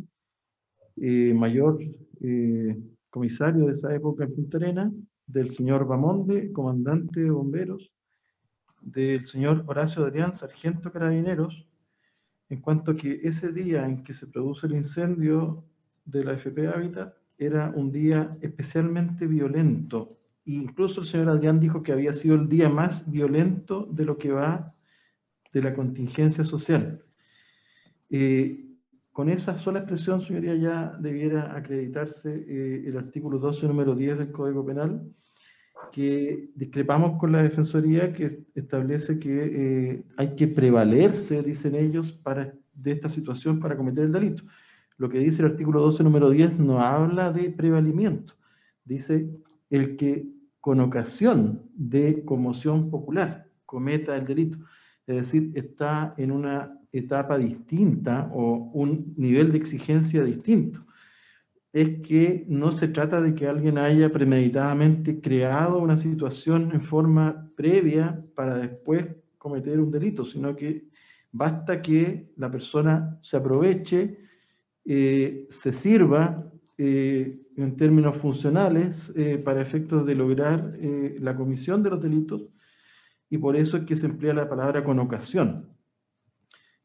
S2: eh, mayor eh, comisario de esa época en Punta Arenas, del señor Bamonde, comandante de bomberos, del señor Horacio Adrián, sargento carabineros, en cuanto que ese día en que se produce el incendio de la FP Habitat era un día especialmente violento. Incluso el señor Adrián dijo que había sido el día más violento de lo que va de la contingencia social. Eh, con esa sola expresión, señoría, ya debiera acreditarse eh, el artículo 12, número 10 del Código Penal, que discrepamos con la Defensoría que establece que eh, hay que prevalerse, dicen ellos, para, de esta situación para cometer el delito. Lo que dice el artículo 12, número 10, no habla de prevalimiento. Dice el que con ocasión de conmoción popular cometa el delito. Es decir, está en una etapa distinta o un nivel de exigencia distinto. Es que no se trata de que alguien haya premeditadamente creado una situación en forma previa para después cometer un delito, sino que basta que la persona se aproveche, eh, se sirva eh, en términos funcionales eh, para efectos de lograr eh, la comisión de los delitos y por eso es que se emplea la palabra con ocasión.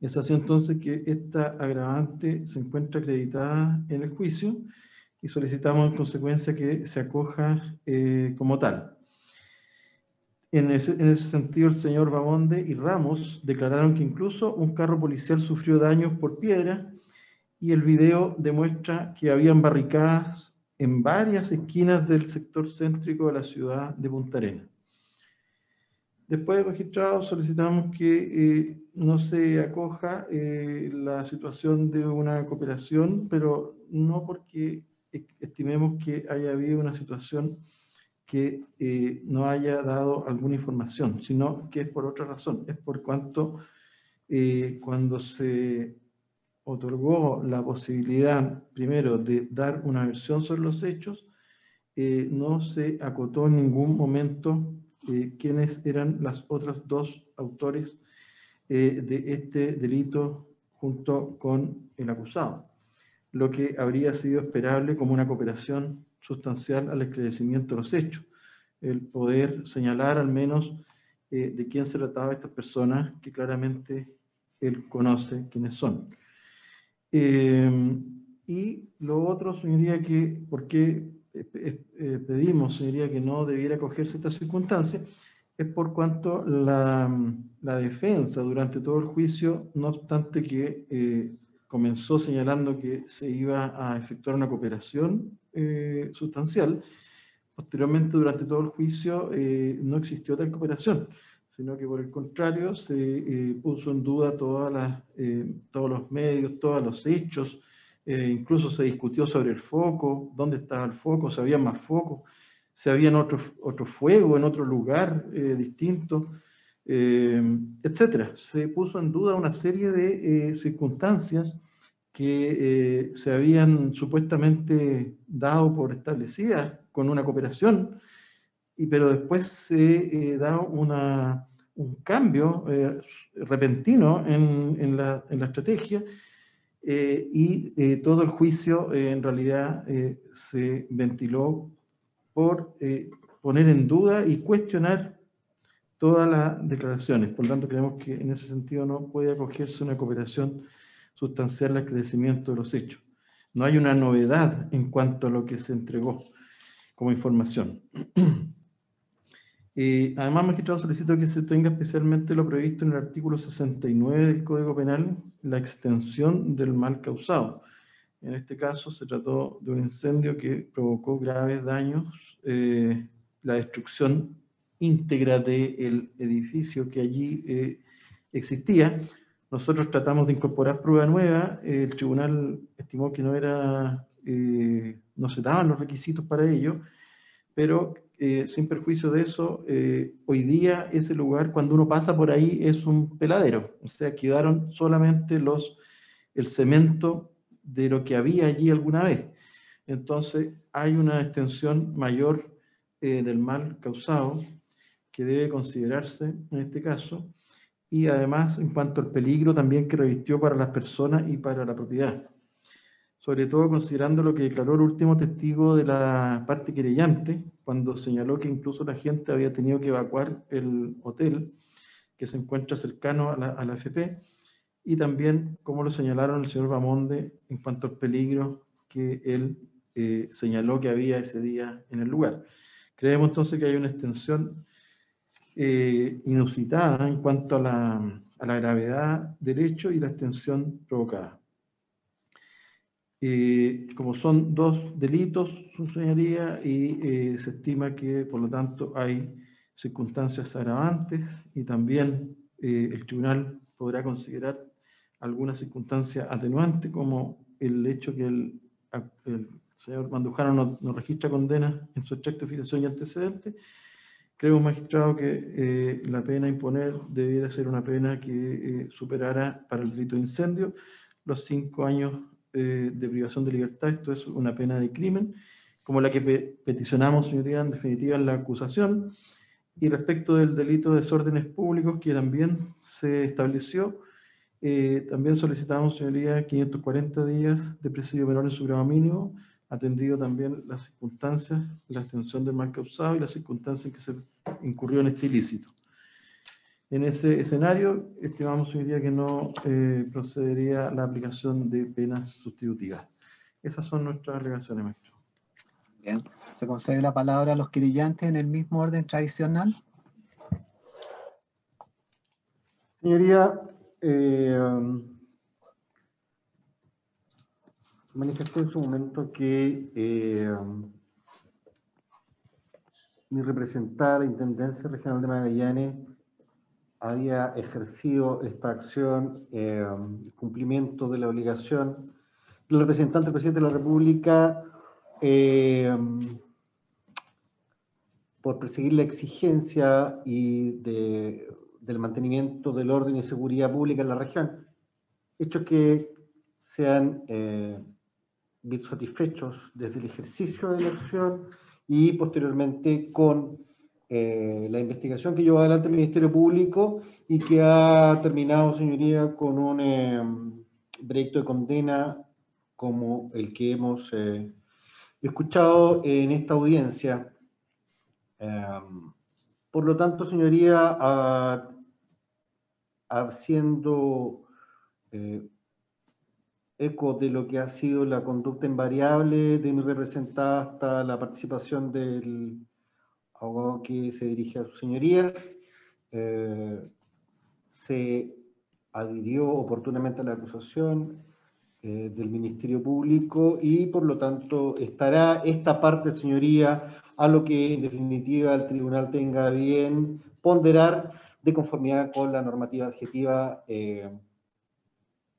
S2: Es así entonces que esta agravante se encuentra acreditada en el juicio y solicitamos en consecuencia que se acoja como tal. En ese, en ese sentido, el señor Bamonde y Ramos declararon que incluso un carro policial sufrió daños por piedra y el video demuestra que habían barricadas en varias esquinas del sector céntrico de la ciudad de Punta Arenas. Después de magistrado solicitamos que eh, no se acoja eh, la situación de una cooperación, pero no porque estimemos que haya habido una situación que eh, no haya dado alguna información, sino que es por otra razón, es por cuanto eh, cuando se otorgó la posibilidad, primero, de dar una versión sobre los hechos, eh, no se acotó en ningún momento eh, quiénes eran las otras dos autores eh, de este delito junto con el acusado, lo que habría sido esperable como una cooperación sustancial al esclarecimiento de los hechos, el poder señalar al menos eh, de quién se trataba estas personas que claramente él conoce quiénes son. Eh, y lo otro, señoría, que, ¿por qué eh, eh, pedimos, señoría, que no debiera acogerse esta circunstancia? Es por cuanto la, la, defensa durante todo el juicio, no obstante que eh, comenzó señalando que se iba a efectuar una cooperación eh, sustancial, posteriormente durante todo el juicio no existió tal cooperación sino que por el contrario se eh, puso en duda todas las, eh, todos los medios, todos los hechos, eh, incluso se discutió sobre el foco, dónde estaba el foco, si había más focos, si había otro, otro fuego en otro lugar distinto, etc. Se puso en duda una serie de circunstancias que se habían supuestamente dado por establecidas con una cooperación, y, pero después se da una, un cambio eh, repentino en, en, la, en, la, estrategia eh, y eh, todo el juicio en realidad se ventiló por poner en duda y cuestionar todas las declaraciones. Por lo tanto, creemos que en ese sentido no puede acogerse una cooperación sustancial al crecimiento de los hechos. No hay una novedad en cuanto a lo que se entregó como información. Eh, además, magistrado, solicito que se tenga especialmente lo previsto en el artículo 69 del Código Penal, la extensión del mal causado. En este caso se trató de un incendio que provocó graves daños, eh, la destrucción íntegra del edificio que allí eh, existía. Nosotros tratamos de incorporar prueba nueva, el tribunal estimó que no, era, eh, no se daban los requisitos para ello, pero eh, sin perjuicio de eso, eh, hoy día ese lugar, cuando uno pasa por ahí, es un peladero. O sea, quedaron solamente los, el cemento de lo que había allí alguna vez. Entonces, hay una extensión mayor eh, del mal causado que debe considerarse en este caso, y además en cuanto al peligro también que revistió para las personas y para la propiedad sobre todo considerando lo que declaró el último testigo de la parte querellante, cuando señaló que incluso la gente había tenido que evacuar el hotel que se encuentra cercano a la, a la FP, y también como lo señalaron el señor Bamonde en cuanto al peligro que él eh, señaló que había ese día en el lugar. Creemos entonces que hay una extensión eh, inusitada en cuanto a la, a la gravedad del hecho y la extensión provocada. Eh, como son dos delitos, su señoría, y eh, se estima que, por lo tanto, hay circunstancias agravantes y también eh, el tribunal podrá considerar alguna circunstancia atenuante, como el hecho que el, el señor Mandujano no, no, registra condena en su extracto de filiación y antecedente. Creemos, magistrado, que la pena imponer debiera ser una pena que superara para el delito de incendio los cinco años eh, de privación de libertad, esto es una pena de crimen, como la que pe peticionamos, señoría, en definitiva en la acusación, y respecto del delito de desórdenes públicos que también se estableció, eh, también solicitamos, señoría, 540 días de presidio menor en su grado mínimo, atendido también las circunstancias, la extensión del mal causado y las circunstancias que se incurrió en este ilícito. En ese escenario, estimamos hoy día que no eh, procedería la aplicación de penas sustitutivas. Esas son nuestras alegaciones, maestro.
S1: Bien. ¿Se concede la palabra a los querellantes en el mismo orden tradicional?
S12: Señoría, eh, manifesté en su momento que eh, mi representada, la Intendencia Regional de Magallanes, había ejercido esta acción, eh, cumplimiento de la obligación del representante del presidente de la República eh, por perseguir la exigencia y de, del mantenimiento del orden y seguridad pública en la región. Hechos que se han eh, satisfechos desde el ejercicio de la acción y posteriormente con eh, la investigación que llevó adelante el Ministerio Público y que ha terminado, señoría, con un eh, proyecto de condena como el que hemos eh, escuchado en esta audiencia. Em, por lo tanto, señoría, haciendo eh, eco de lo que ha sido la conducta invariable de mi representada hasta la participación del abogado que se dirige a sus señorías, eh, se adhirió oportunamente a la acusación eh, del Ministerio Público y por lo tanto estará esta parte, señoría, a lo que en definitiva el tribunal tenga bien ponderar de conformidad con la normativa adjetiva, eh,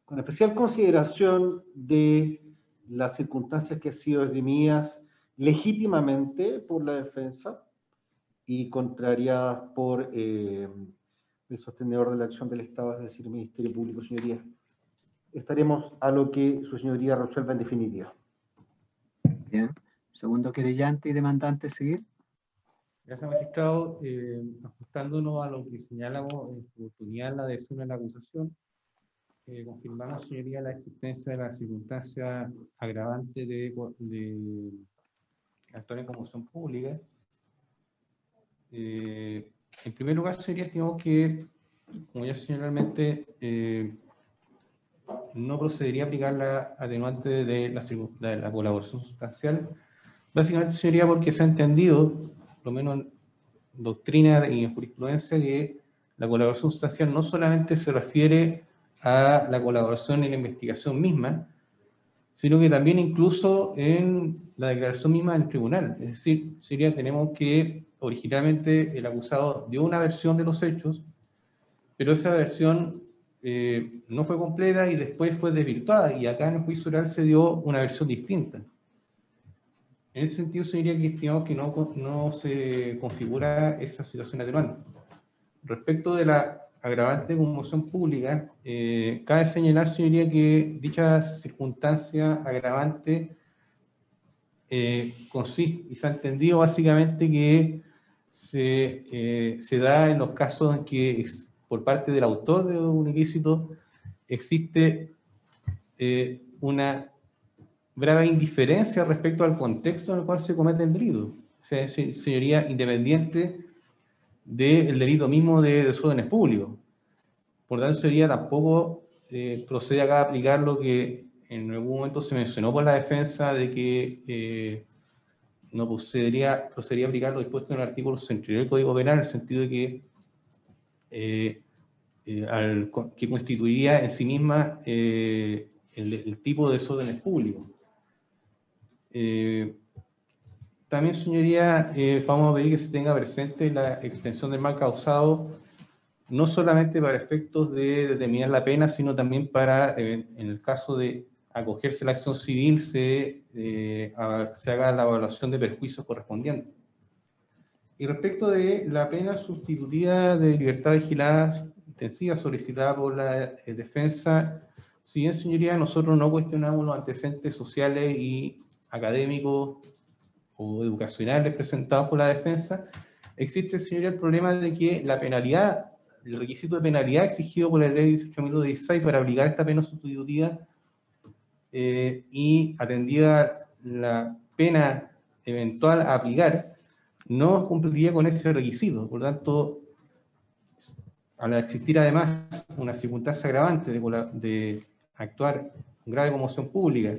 S12: con especial consideración de las circunstancias que han sido esgrimidas legítimamente por la defensa, y contrariadas por eh, el sostenedor de la acción del Estado, es decir, el Ministerio Público, señoría. Estaremos a lo que su señoría resuelva en definitiva.
S1: Bien. Segundo querellante y demandante seguir.
S3: Gracias, magistrado. Eh, ajustándonos a lo que señalamos en su oportunidad la adhesión a la acusación, eh, confirmamos, señoría, la existencia de la circunstancia agravante de, de actuar en conmoción pública eh, en primer lugar, sería que, como ya señalamente, eh, no procedería a aplicar la atenuante de la, de la, colaboración sustancial. Básicamente sería porque se ha entendido, por lo menos en doctrina y en jurisprudencia, que la colaboración sustancial no solamente se refiere a la colaboración en la investigación misma, sino que también incluso en la declaración misma del tribunal. Es decir, sería, tenemos que originalmente el acusado dio una versión de los hechos, pero esa versión eh, no fue completa y después fue desvirtuada, y acá en el juicio oral se dio una versión distinta. En ese sentido, se diría que estimamos que no, no se configura esa situación atenuante. Respecto de la agravante de conmoción pública, eh, cabe señalar, señoría, que dicha circunstancia agravante eh, consiste y se ha entendido básicamente que se, eh, se, da en los casos en que por parte del autor de un ilícito existe una grave indiferencia respecto al contexto en el cual se comete el delito. O sea, señoría, independiente del delito mismo de desórdenes públicos. Por tanto, sería tampoco eh, procede acá a aplicar lo que en algún momento se mencionó por la defensa de que eh, no procedería, procedería aplicar lo dispuesto en el artículo 63 del Código Penal, en el sentido de que, eh, al, que constituiría en sí misma el, el, tipo de desórdenes públicos. Eh, también, señoría, eh, vamos a pedir que se tenga presente la extensión del mal causado, no solamente para efectos de determinar la pena, sino también para, eh, en el caso de acogerse a la acción civil, se, se haga la evaluación de perjuicios correspondientes. Y respecto de la pena sustitutiva de libertad vigilada intensiva solicitada por la defensa, si bien, señoría, nosotros no cuestionamos los antecedentes sociales y académicos o educacionales presentados por la defensa, existe, señoría, el problema de que la penalidad, el requisito de penalidad exigido por la ley 18.016 para aplicar esta pena sustitutiva eh, y atendida la pena eventual a aplicar, no cumpliría con ese requisito. Por lo tanto, al existir además una circunstancia agravante de, de actuar grave conmoción pública,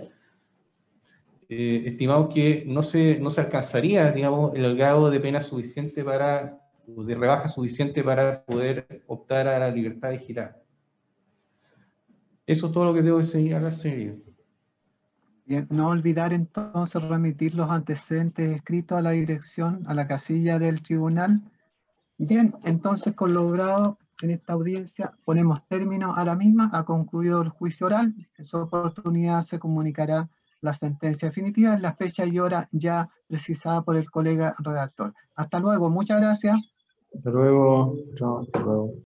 S3: eh, estimamos que no se, no se alcanzaría, digamos, el grado de pena suficiente para, de rebaja suficiente para poder optar a la libertad vigilada. Eso es todo lo que debo señalar, señoría.
S1: Bien, no olvidar entonces remitir los antecedentes escritos a la dirección, a la casilla del tribunal. Bien, entonces con lo logrado en esta audiencia ponemos término a la misma, ha concluido el juicio oral, en su oportunidad se comunicará la sentencia definitiva en la fecha y hora ya precisada por el colega redactor. Hasta luego, muchas gracias.
S2: Hasta luego. Hasta luego.